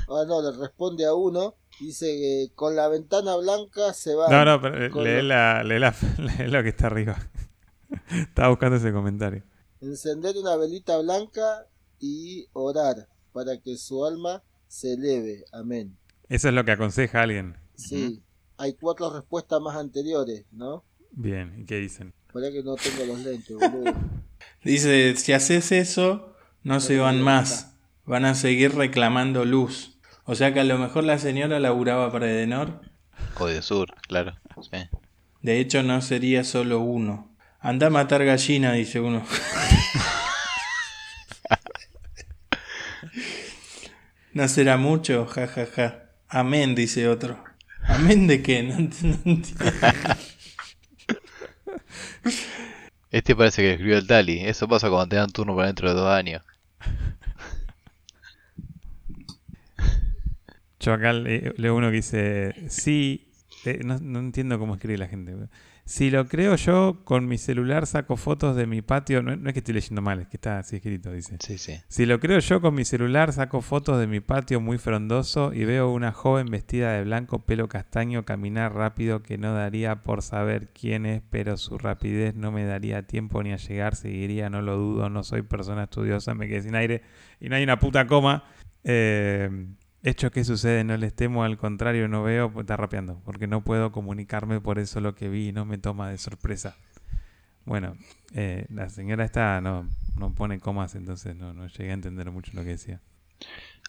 ah no, le responde a uno, dice que con la ventana blanca se va... No, no, pero con lee, lo- la, lee, la- lee lo que está arriba. Estaba buscando ese comentario. encender una velita blanca y orar para que su alma se eleve. Amén. Eso es lo que aconseja alguien. Sí, hay cuatro respuestas más anteriores, ¿no? Bien, ¿y qué dicen? Para que no tengo los lentes, boludo. Dice, si haces eso, no se van más. Van a seguir reclamando luz. O sea que a lo mejor la señora laburaba para Edenor. Código Sur, claro. Sí. De hecho, no sería solo uno. Anda a matar gallina, dice uno. no será mucho, ja, ja, ja. Amén, dice otro. ¿Amén de qué? No, ent- no entiendo. Este parece que lo escribió el Tali. Eso pasa cuando te dan turno para dentro de dos años. Yo acá le- leo uno que dice, sí, eh, no, no entiendo cómo escribe la gente. Si lo creo yo, con mi celular saco fotos de mi patio. No, no es que estoy leyendo mal, es que está así escrito, dice. Sí, sí. Si lo creo yo, con mi celular saco fotos de mi patio muy frondoso y veo una joven vestida de blanco, pelo castaño, caminar rápido que no daría por saber quién es, pero su rapidez no me daría tiempo ni a llegar. Seguiría, no lo dudo, no soy persona estudiosa, me quedé sin aire y no hay una puta coma. Eh, Hecho que sucede, no les temo, al contrario, no veo, pues, está rapeando, porque no puedo comunicarme por eso lo que vi no me toma de sorpresa. Bueno, eh, la señora esta no, no pone comas, entonces no, no llegué a entender mucho lo que decía.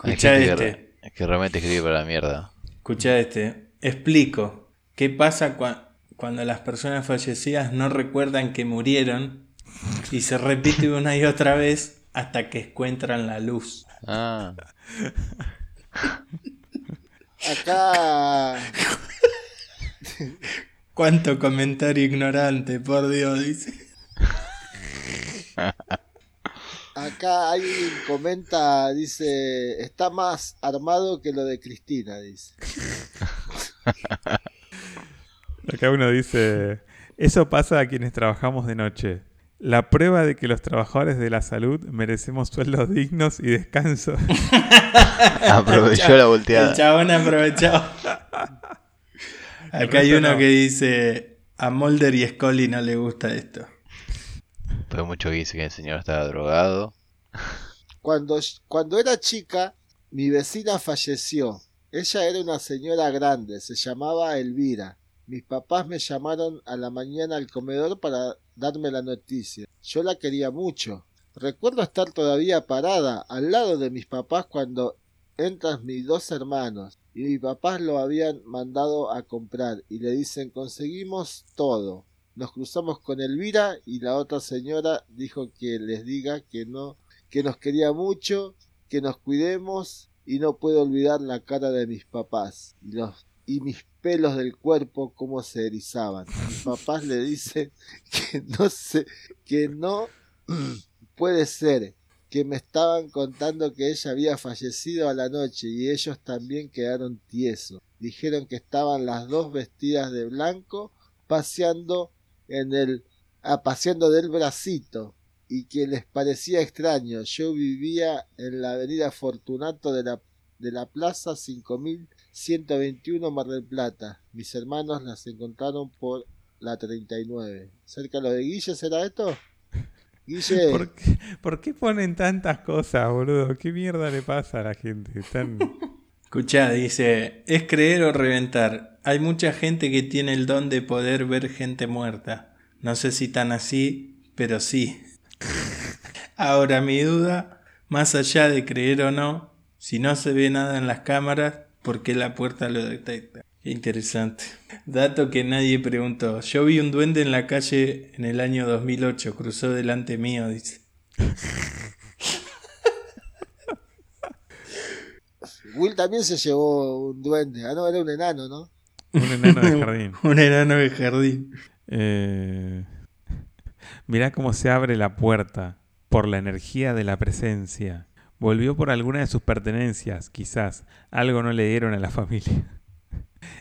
Que este. re- Es que realmente escribe para la mierda. Escucha este. Explico. ¿Qué pasa cua- cuando las personas fallecidas no recuerdan que murieron y se repite una y otra vez hasta que encuentran la luz? Ah, Acá, Cuánto comentario ignorante, por Dios, dice. acá alguien comenta, dice, está más armado que lo de Cristina, dice. Acá uno dice, eso pasa a quienes trabajamos de noche. La prueba de que los trabajadores de la salud merecemos sueldos dignos y descanso. aprovechó la El volteada. chabón aprovechó. El Acá hay uno no. que dice, a Mulder y Scully no le gusta esto. Fue mucho que dice que el señor estaba drogado. Cuando, cuando era chica, mi vecina falleció. Ella era una señora grande, se llamaba Elvira. Mis papás me llamaron a la mañana al comedor para darme la noticia. Yo la quería mucho. Recuerdo estar todavía parada al lado de mis papás cuando entran mis dos hermanos y mis papás lo habían mandado a comprar y le dicen conseguimos todo. Nos cruzamos con Elvira y la otra señora dijo que les diga que no, que nos quería mucho, que nos cuidemos y no puedo olvidar la cara de mis papás y los y mis pelos del cuerpo cómo se erizaban. Mis papás le dicen que no sé, que no puede ser, que me estaban contando que ella había fallecido a la noche y ellos también quedaron tiesos. Dijeron que estaban las dos vestidas de blanco paseando en el ah, paseando del bracito y que les parecía extraño. Yo vivía en la avenida Fortunato de la de la Plaza 5121 Mar del Plata. Mis hermanos las encontraron por la 39. ¿Cerca de lo de Guille será esto? Guille, ¿Por qué, por qué ponen tantas cosas, boludo? ¿Qué mierda le pasa a la gente? Están... Escuchá, dice, es creer o reventar. Hay mucha gente que tiene el don de poder ver gente muerta. No sé si tan así, pero sí. Ahora mi duda, más allá de creer o no, si no se ve nada en las cámaras, ¿por qué la puerta lo detecta? Qué interesante. Dato que nadie preguntó. Yo vi un duende en la calle en el año 2008, cruzó delante mío, dice. Will también se llevó un duende. Ah, no, era un enano, ¿no? Un enano de jardín. Un enano de jardín. Eh, mirá cómo se abre la puerta por la energía de la presencia. Volvió por alguna de sus pertenencias, quizás. Algo no le dieron a la familia.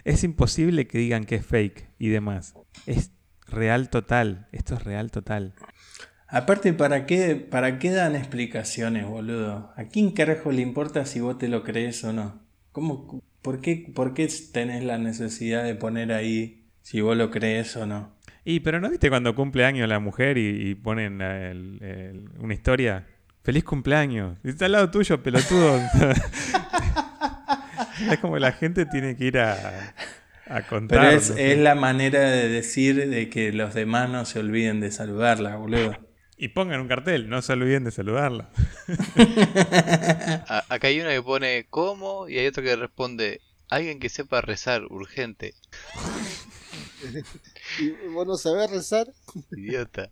Es imposible que digan que es fake y demás. Es real total. Esto es real total. Aparte, ¿para qué, ¿para qué dan explicaciones, boludo? ¿A quién carajo le importa si vos te lo crees o no? ¿Cómo, por, qué, ¿Por qué tenés la necesidad de poner ahí si vos lo crees o no? Y pero ¿no viste cuando cumple años la mujer y, y ponen el- el- una historia? ¡Feliz cumpleaños! Está al lado tuyo, pelotudo. es como la gente tiene que ir a, a contar. Pero es, la manera de decir de que los demás no se olviden de saludarla, boludo. Y pongan un cartel, no se olviden de saludarla. Acá hay uno que pone ¿cómo? y hay otro que responde alguien que sepa rezar, urgente. ¿Y vos no sabés rezar? Idiota.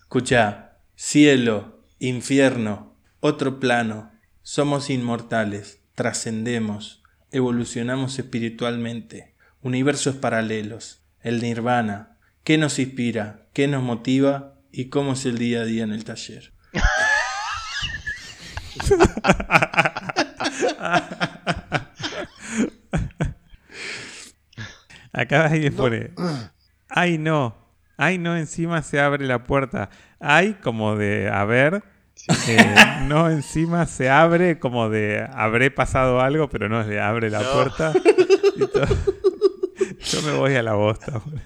Escucha, cielo, infierno, otro plano, somos inmortales, trascendemos, evolucionamos espiritualmente, universos paralelos, el nirvana, ¿qué nos inspira? ¿Qué nos motiva? ¿Y cómo es el día a día en el taller? Acá alguien pone. Ay, no. Ay, no, encima se abre la puerta. Ay, como de a ver. eh, no, encima se abre como de habré pasado algo, pero no es de abre la No. puerta. Y. Yo me voy a la bosta. boludo.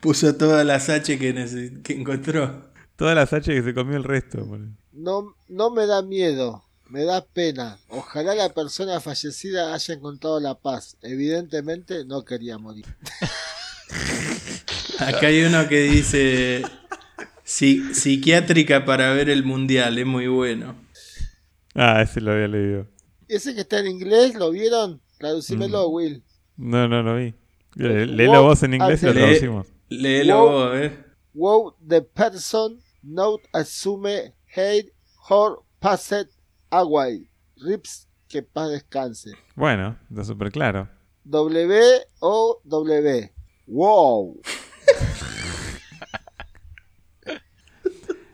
Puso todas las H que, que encontró. Todas las H que se comió el resto. boludo. No, no me da miedo, me da pena. Ojalá la persona fallecida haya encontrado la paz. Evidentemente no quería morir. Acá hay uno que dice "Psi- psiquiátrica para ver el mundial, es muy bueno. Ah, ese lo había leído. Ese que está en inglés, ¿lo vieron? Traducímelo, Will. No, no lo vi. Le- Léelo vos en inglés y lo traducimos. Léelo Wow. vos, eh. Wow, the person not assume hate or passed away. Rips, que paz descanse. Bueno, está súper claro. W O W. Wow.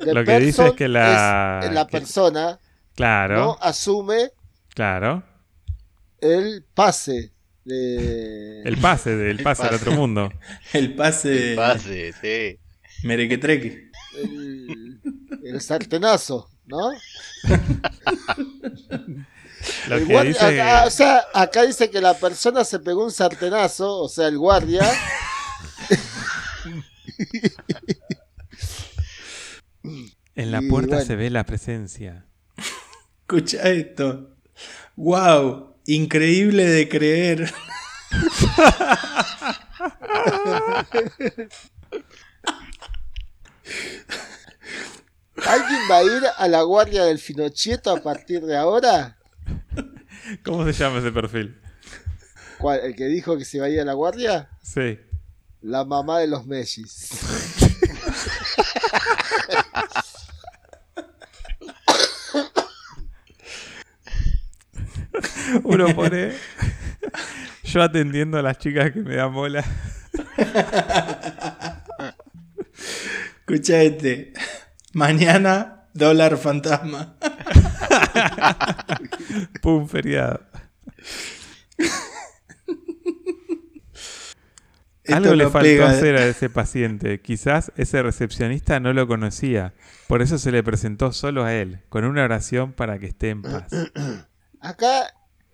The Lo que dice es person que la- es la que- persona Claro, no asume claro. el pase de El pase, del pase al otro mundo. El pase Pase, sí. merequetreque. el, el sartenazo, ¿no? Lo El que guardia- dice. acá, o sea, acá dice que la persona se pegó un sartenazo, o sea, el guardia. En la puerta bueno. se ve la presencia. Escucha esto. Wow, increíble de creer. ¿Alguien va a ir a la guardia del Finocchieto a partir de ahora? ¿Cómo se llama ese perfil? ¿Cuál? ¿El que dijo que se iba a ir a la guardia? Sí. La mamá de los Messis. Uno pone. Yo atendiendo a las chicas que me dan bola. Escucha este. Mañana, dólar fantasma. Pum, feriado. Esto Algo le faltó pega. hacer a ese paciente. Quizás ese recepcionista no lo conocía. Por eso se le presentó solo a él, con una oración para que esté en paz. Acá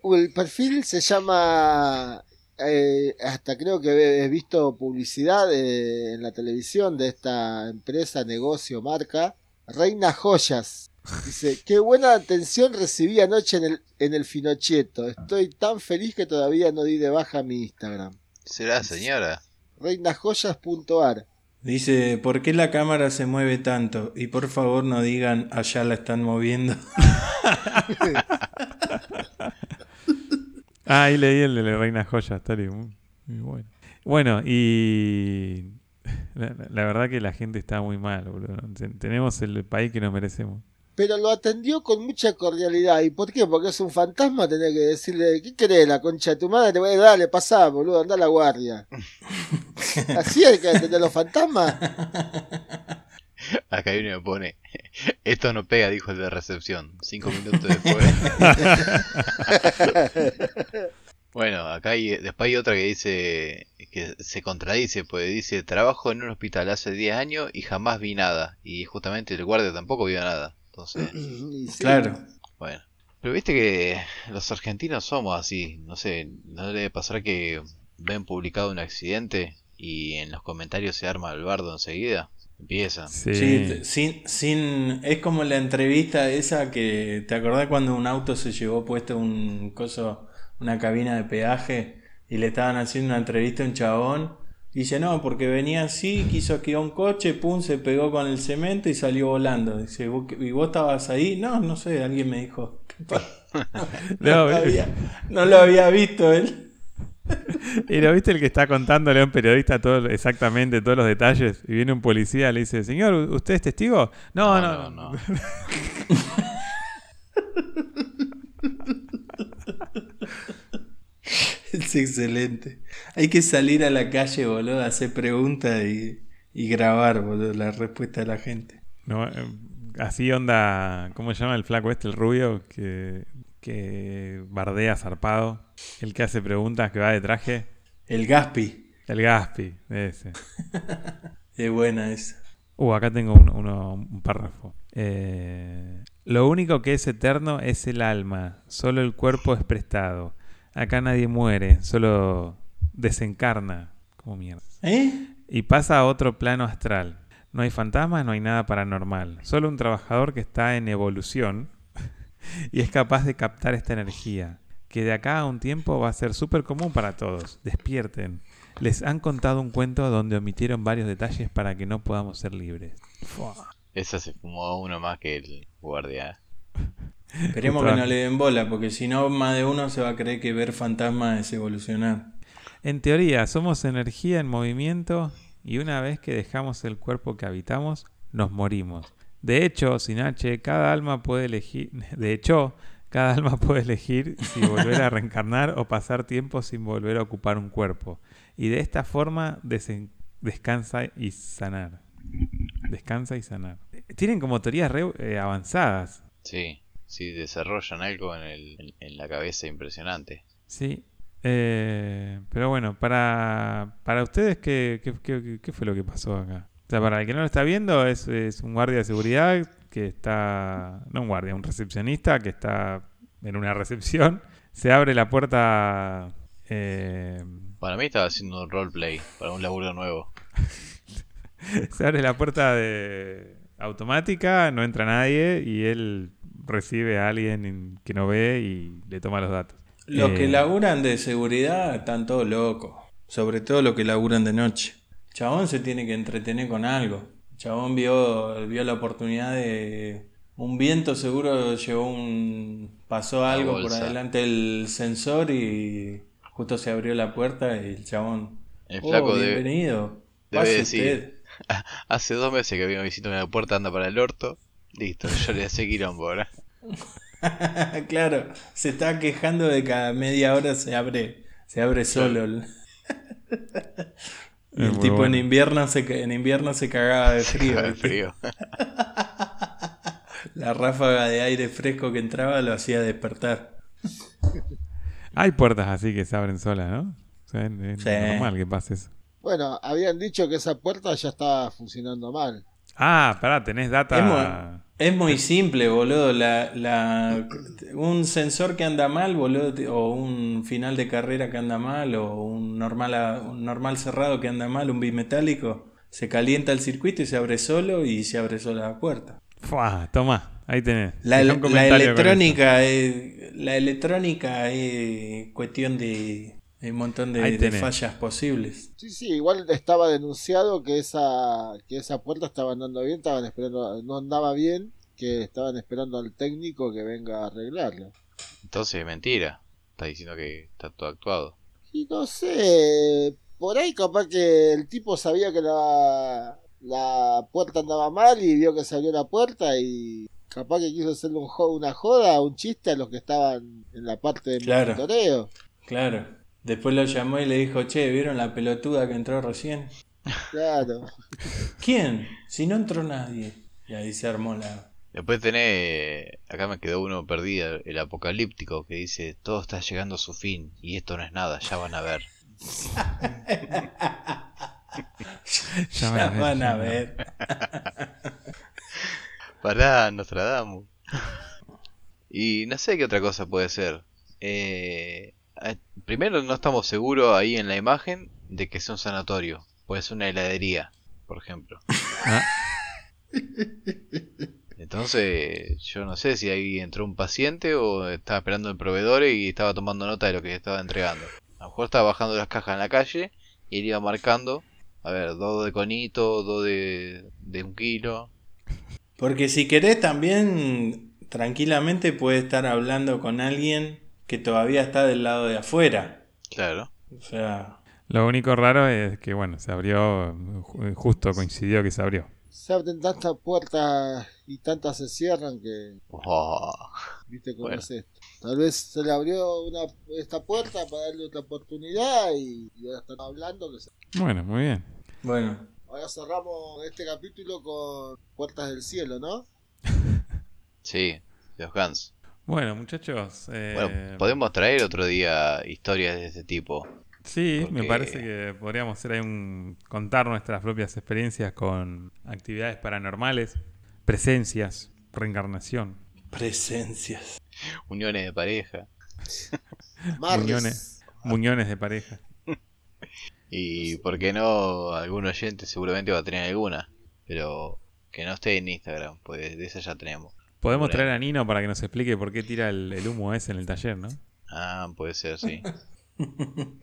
el perfil se llama. eh, hasta creo que he visto publicidad eh, en la televisión de esta empresa, negocio, marca. Reina Joyas. Dice: Qué buena atención recibí anoche en el, en el Finocchieto. Estoy tan feliz que todavía no di de baja mi Instagram. ¿Será señora? Reinajoyas.ar. Dice, ¿por qué la cámara se mueve tanto? Y por favor no digan, allá la están moviendo. Ah, ahí leí el de la Reina Joya, está bien, muy, muy bueno. Bueno, y la, verdad que la gente está muy mal, boludo. Ten- Tenemos el país que nos merecemos. Pero lo atendió con mucha cordialidad. ¿Y por qué? Porque es un fantasma tener que decirle, ¿qué querés, la concha de tu madre? Te voy a dale, pasá, boludo, anda a la guardia. Así hay que atender a los fantasmas. Acá hay uno que pone, esto no pega, dijo el de recepción. Cinco minutos después. bueno, acá hay, después hay otra que dice, que se contradice, pues dice, trabajo en un hospital hace 10 años y jamás vi nada. Y justamente el guardia tampoco vio nada. Entonces, sí, Claro. bueno. Pero viste que los argentinos somos así, no sé, no debe pasar que ven publicado un accidente y en los comentarios se arma el bardo enseguida. Empiezan. Sí. Sí, sin, sin, es como la entrevista esa que, ¿te acordás cuando un auto se llevó puesto un coso, una cabina de peaje y le estaban haciendo una entrevista a un chabón? Dice, no, porque venía así, quiso esquivar un coche, pum, se pegó con el cemento y salió volando. Dice, "¿Vos qué- ¿y vos estabas ahí? No, no sé, alguien me dijo. ¿Qué pasa?". No, No, lo había, no lo había visto él. Y lo viste el que está contándole a un periodista todo, exactamente todos los detalles. Y viene un policía y le dice, señor, ¿usted es testigo? No, no, no. Es excelente. Hay que salir a la calle, boludo, a hacer preguntas y, y grabar, boludo, la respuesta de la gente. No, eh, así onda, ¿cómo se llama el flaco este, el rubio? Que, que bardea zarpado. El que hace preguntas, que va de traje. El Gaspi. El Gaspi, ese. Es buena esa. Uh, acá tengo un, uno- un párrafo. Eh, lo único que es eterno es el alma, solo el cuerpo es prestado. Acá nadie muere, solo desencarna. Como mierda. ¿Eh? Y pasa a otro plano astral. No hay fantasmas, no hay nada paranormal. Solo un trabajador que está en evolución y es capaz de captar esta energía. Que de acá a un tiempo va a ser súper común para todos. Despierten. Les han contado un cuento donde omitieron varios detalles para que no podamos ser libres. Fua. Esa se fumó uno más que el guardia. Esperemos que no le den bola, porque si no, más de uno se va a creer que ver fantasmas es evolucionar. En teoría, somos energía en movimiento y una vez que dejamos el cuerpo que habitamos, nos morimos. De hecho, sin H, cada alma puede elegir. De hecho, cada alma puede elegir si volver a reencarnar o pasar tiempo sin volver a ocupar un cuerpo. Y de esta forma desen- descansa y sanar. Descansa y sanar. Tienen como teorías re eh, avanzadas. Sí, sí, desarrollan algo en, el, en, en la cabeza impresionante. Sí. Eh, pero bueno, para, para ustedes, ¿qué, qué, qué- qué fue lo que pasó acá? O sea, para el que no lo está viendo, es, es un guardia de seguridad que está. No un guardia, un recepcionista que está en una recepción. Se abre la puerta. eh, Para mí estaba haciendo un roleplay para un laburo nuevo. se abre la puerta de automática, no entra nadie y él recibe a alguien que no ve y le toma los datos. Los Eh, que laburan de seguridad están todos locos. Sobre todo los que laburan de noche. Chabón se tiene que entretener con algo. Chabón vio, vio la oportunidad de. Un viento seguro llevó un. pasó algo por adelante del sensor y justo se abrió la puerta y el chabón. El "Oh, flaco de- bienvenido. debe Pase decir, Hace dos meses que vino visita una puerta anda para el orto. Listo, yo le hacé quilombo ahora. usted". claro, se está quejando de que cada media hora se abre, se abre solo. el- y tipo en invierno se en invierno se cagaba de frío. Caga de frío. La ráfaga de aire fresco que entraba lo hacía despertar. Hay puertas así que se abren solas, ¿no? O sea, es es Sí. normal que pase eso. Bueno, habían dicho que esa puerta ya estaba funcionando mal. Ah, pará, tenés data. Es muy, simple, boludo. La, la- un sensor que anda mal, boludo, o un final de carrera que anda mal, o un normal, un normal cerrado que anda mal, un bimetálico, se calienta el circuito y se abre solo y se abre sola la puerta. Fuá, toma, ahí tenés. La, electrónica es, la electrónica es cuestión de, de un montón de, fallas posibles. Sí, sí, igual estaba denunciado que esa, que esa puerta estaba andando bien, estaban esperando, no andaba bien, que estaban esperando al técnico que venga a arreglarla. Entonces, mentira. Está diciendo que está todo actuado. Y no sé, por ahí capaz que el tipo sabía que la, la puerta andaba mal y vio que se abrió la puerta y capaz que quiso hacerle un una joda, un chiste a los que estaban en la parte de Claro. monitoreo. Claro. Después lo llamó y le dijo, che, ¿vieron la pelotuda que entró recién? Claro. ¿Quién? Si no entró nadie. Y ahí se armó la... Después tenés. Acá me quedó uno perdido, el apocalíptico, que dice: Todo está llegando a su fin y esto no es nada, ya van a ver. Ya, van a ver, van ya a van a ver. Pará, Nostradamus. Y no sé qué otra cosa puede ser. Eh, eh, primero, no estamos seguros ahí en la imagen de que sea un sanatorio. Puede ser una heladería, por ejemplo. Ah. Entonces, yo no sé si ahí entró un paciente o estaba esperando el proveedor y estaba tomando nota de lo que estaba entregando. A lo mejor estaba bajando las cajas en la calle y él iba marcando, a ver, dos de conito, dos de, de un kilo. Porque si querés también tranquilamente puedes estar hablando con alguien que todavía está del lado de afuera. Claro. O sea, Lo único raro es que, bueno, se abrió, ju- justo coincidió que se abrió. Se abren tantas puertas y tantas se cierran que Oh, viste cómo Bueno. es esto. Tal vez se le abrió una, esta puerta para darle otra oportunidad y, y ahora están hablando que se- Bueno, muy bien. bueno. Ahora cerramos este capítulo con Puertas del Cielo, ¿no? sí, los Guns. Bueno, muchachos. eh, Bueno, podemos traer otro día historias de este tipo. Sí, me parece que podríamos hacer ahí un, contar nuestras propias experiencias con actividades paranormales, presencias, reencarnación, Presencias. Uniones de pareja. Muñones. muñones de pareja. Y por qué no, algún oyente seguramente va a tener alguna. Pero que no esté en Instagram, pues de esa ya tenemos. Podemos traer a Nino para que nos explique por qué tira el, el humo ese en el taller, ¿no? Ah, puede ser, sí.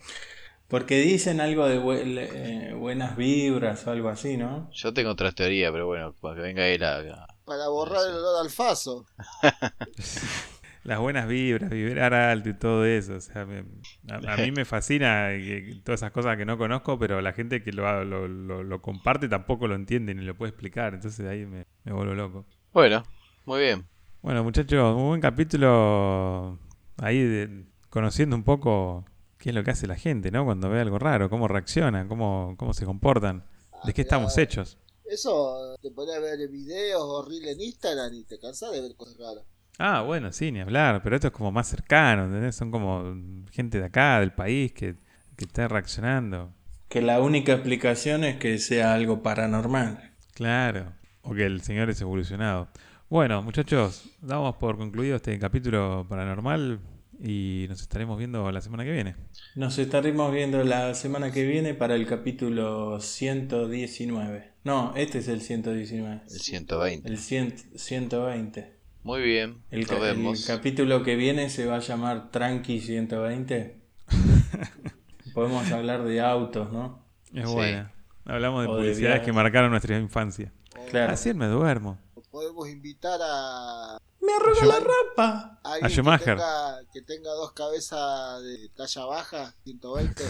Porque dicen algo de eh, buenas vibras o algo así, ¿no? Yo tengo otras teorías, pero bueno, para que venga él a... a- Para borrar el olor al faso. Las buenas vibras, vibrar alto y todo eso. O sea, me- a, a mí me fascina que- todas esas cosas que no conozco, pero la gente que lo, lo, lo- lo comparte tampoco lo entiende ni lo puede explicar. Entonces ahí me, me vuelvo loco. Bueno, muy bien. Bueno, muchachos, un buen capítulo ahí de- conociendo un poco qué es lo que hace la gente, ¿no? Cuando ve algo raro, cómo reaccionan, cómo, cómo se comportan, de qué estamos hechos. Eso te podés ver videos horribles en Instagram y te cansás de ver cosas raras. Ah, bueno, sí, ni hablar, pero esto es como más cercano, ¿entendés? Son como gente de acá, del país, que, que está reaccionando. Que la única explicación es que sea algo paranormal. Claro, o que el señor es evolucionado. Bueno, muchachos, damos por concluido este capítulo paranormal y nos estaremos viendo la semana que viene. Nos estaremos viendo la semana que viene para el capítulo 119. No, este es el 119. El 120. El 100 120. Muy bien, El, nos el capítulo que viene se va a llamar Tranqui 120. Podemos hablar de autos, ¿no? Es Sí. buena. Hablamos de O publicidades que marcaron nuestra infancia. Claro. Así me duermo. Podemos invitar a, ¡Me arroba Yo- la rapa! a que Schumacher. tenga, que tenga dos cabezas de talla baja, 120.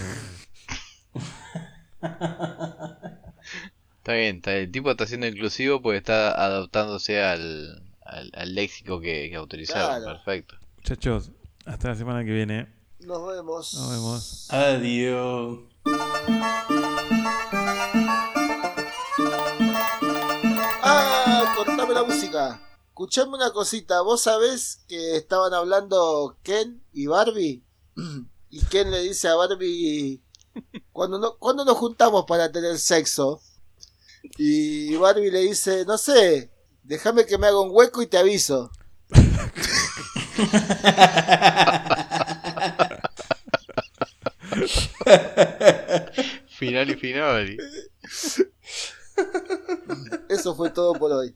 Está bien, está- el tipo está siendo inclusivo porque está adaptándose al, al, al léxico que, que autorizaron. Claro. Perfecto. Muchachos, hasta la semana que viene. Nos vemos. Nos vemos. Adiós. Música. Escuchame una cosita. ¿Vos sabés que estaban hablando Ken y Barbie? Y Ken le dice a Barbie, cuando, no, cuando nos juntamos para tener sexo? Y Barbie le dice, no sé, déjame que me haga un hueco y te aviso. Final y final. Eso fue todo por hoy.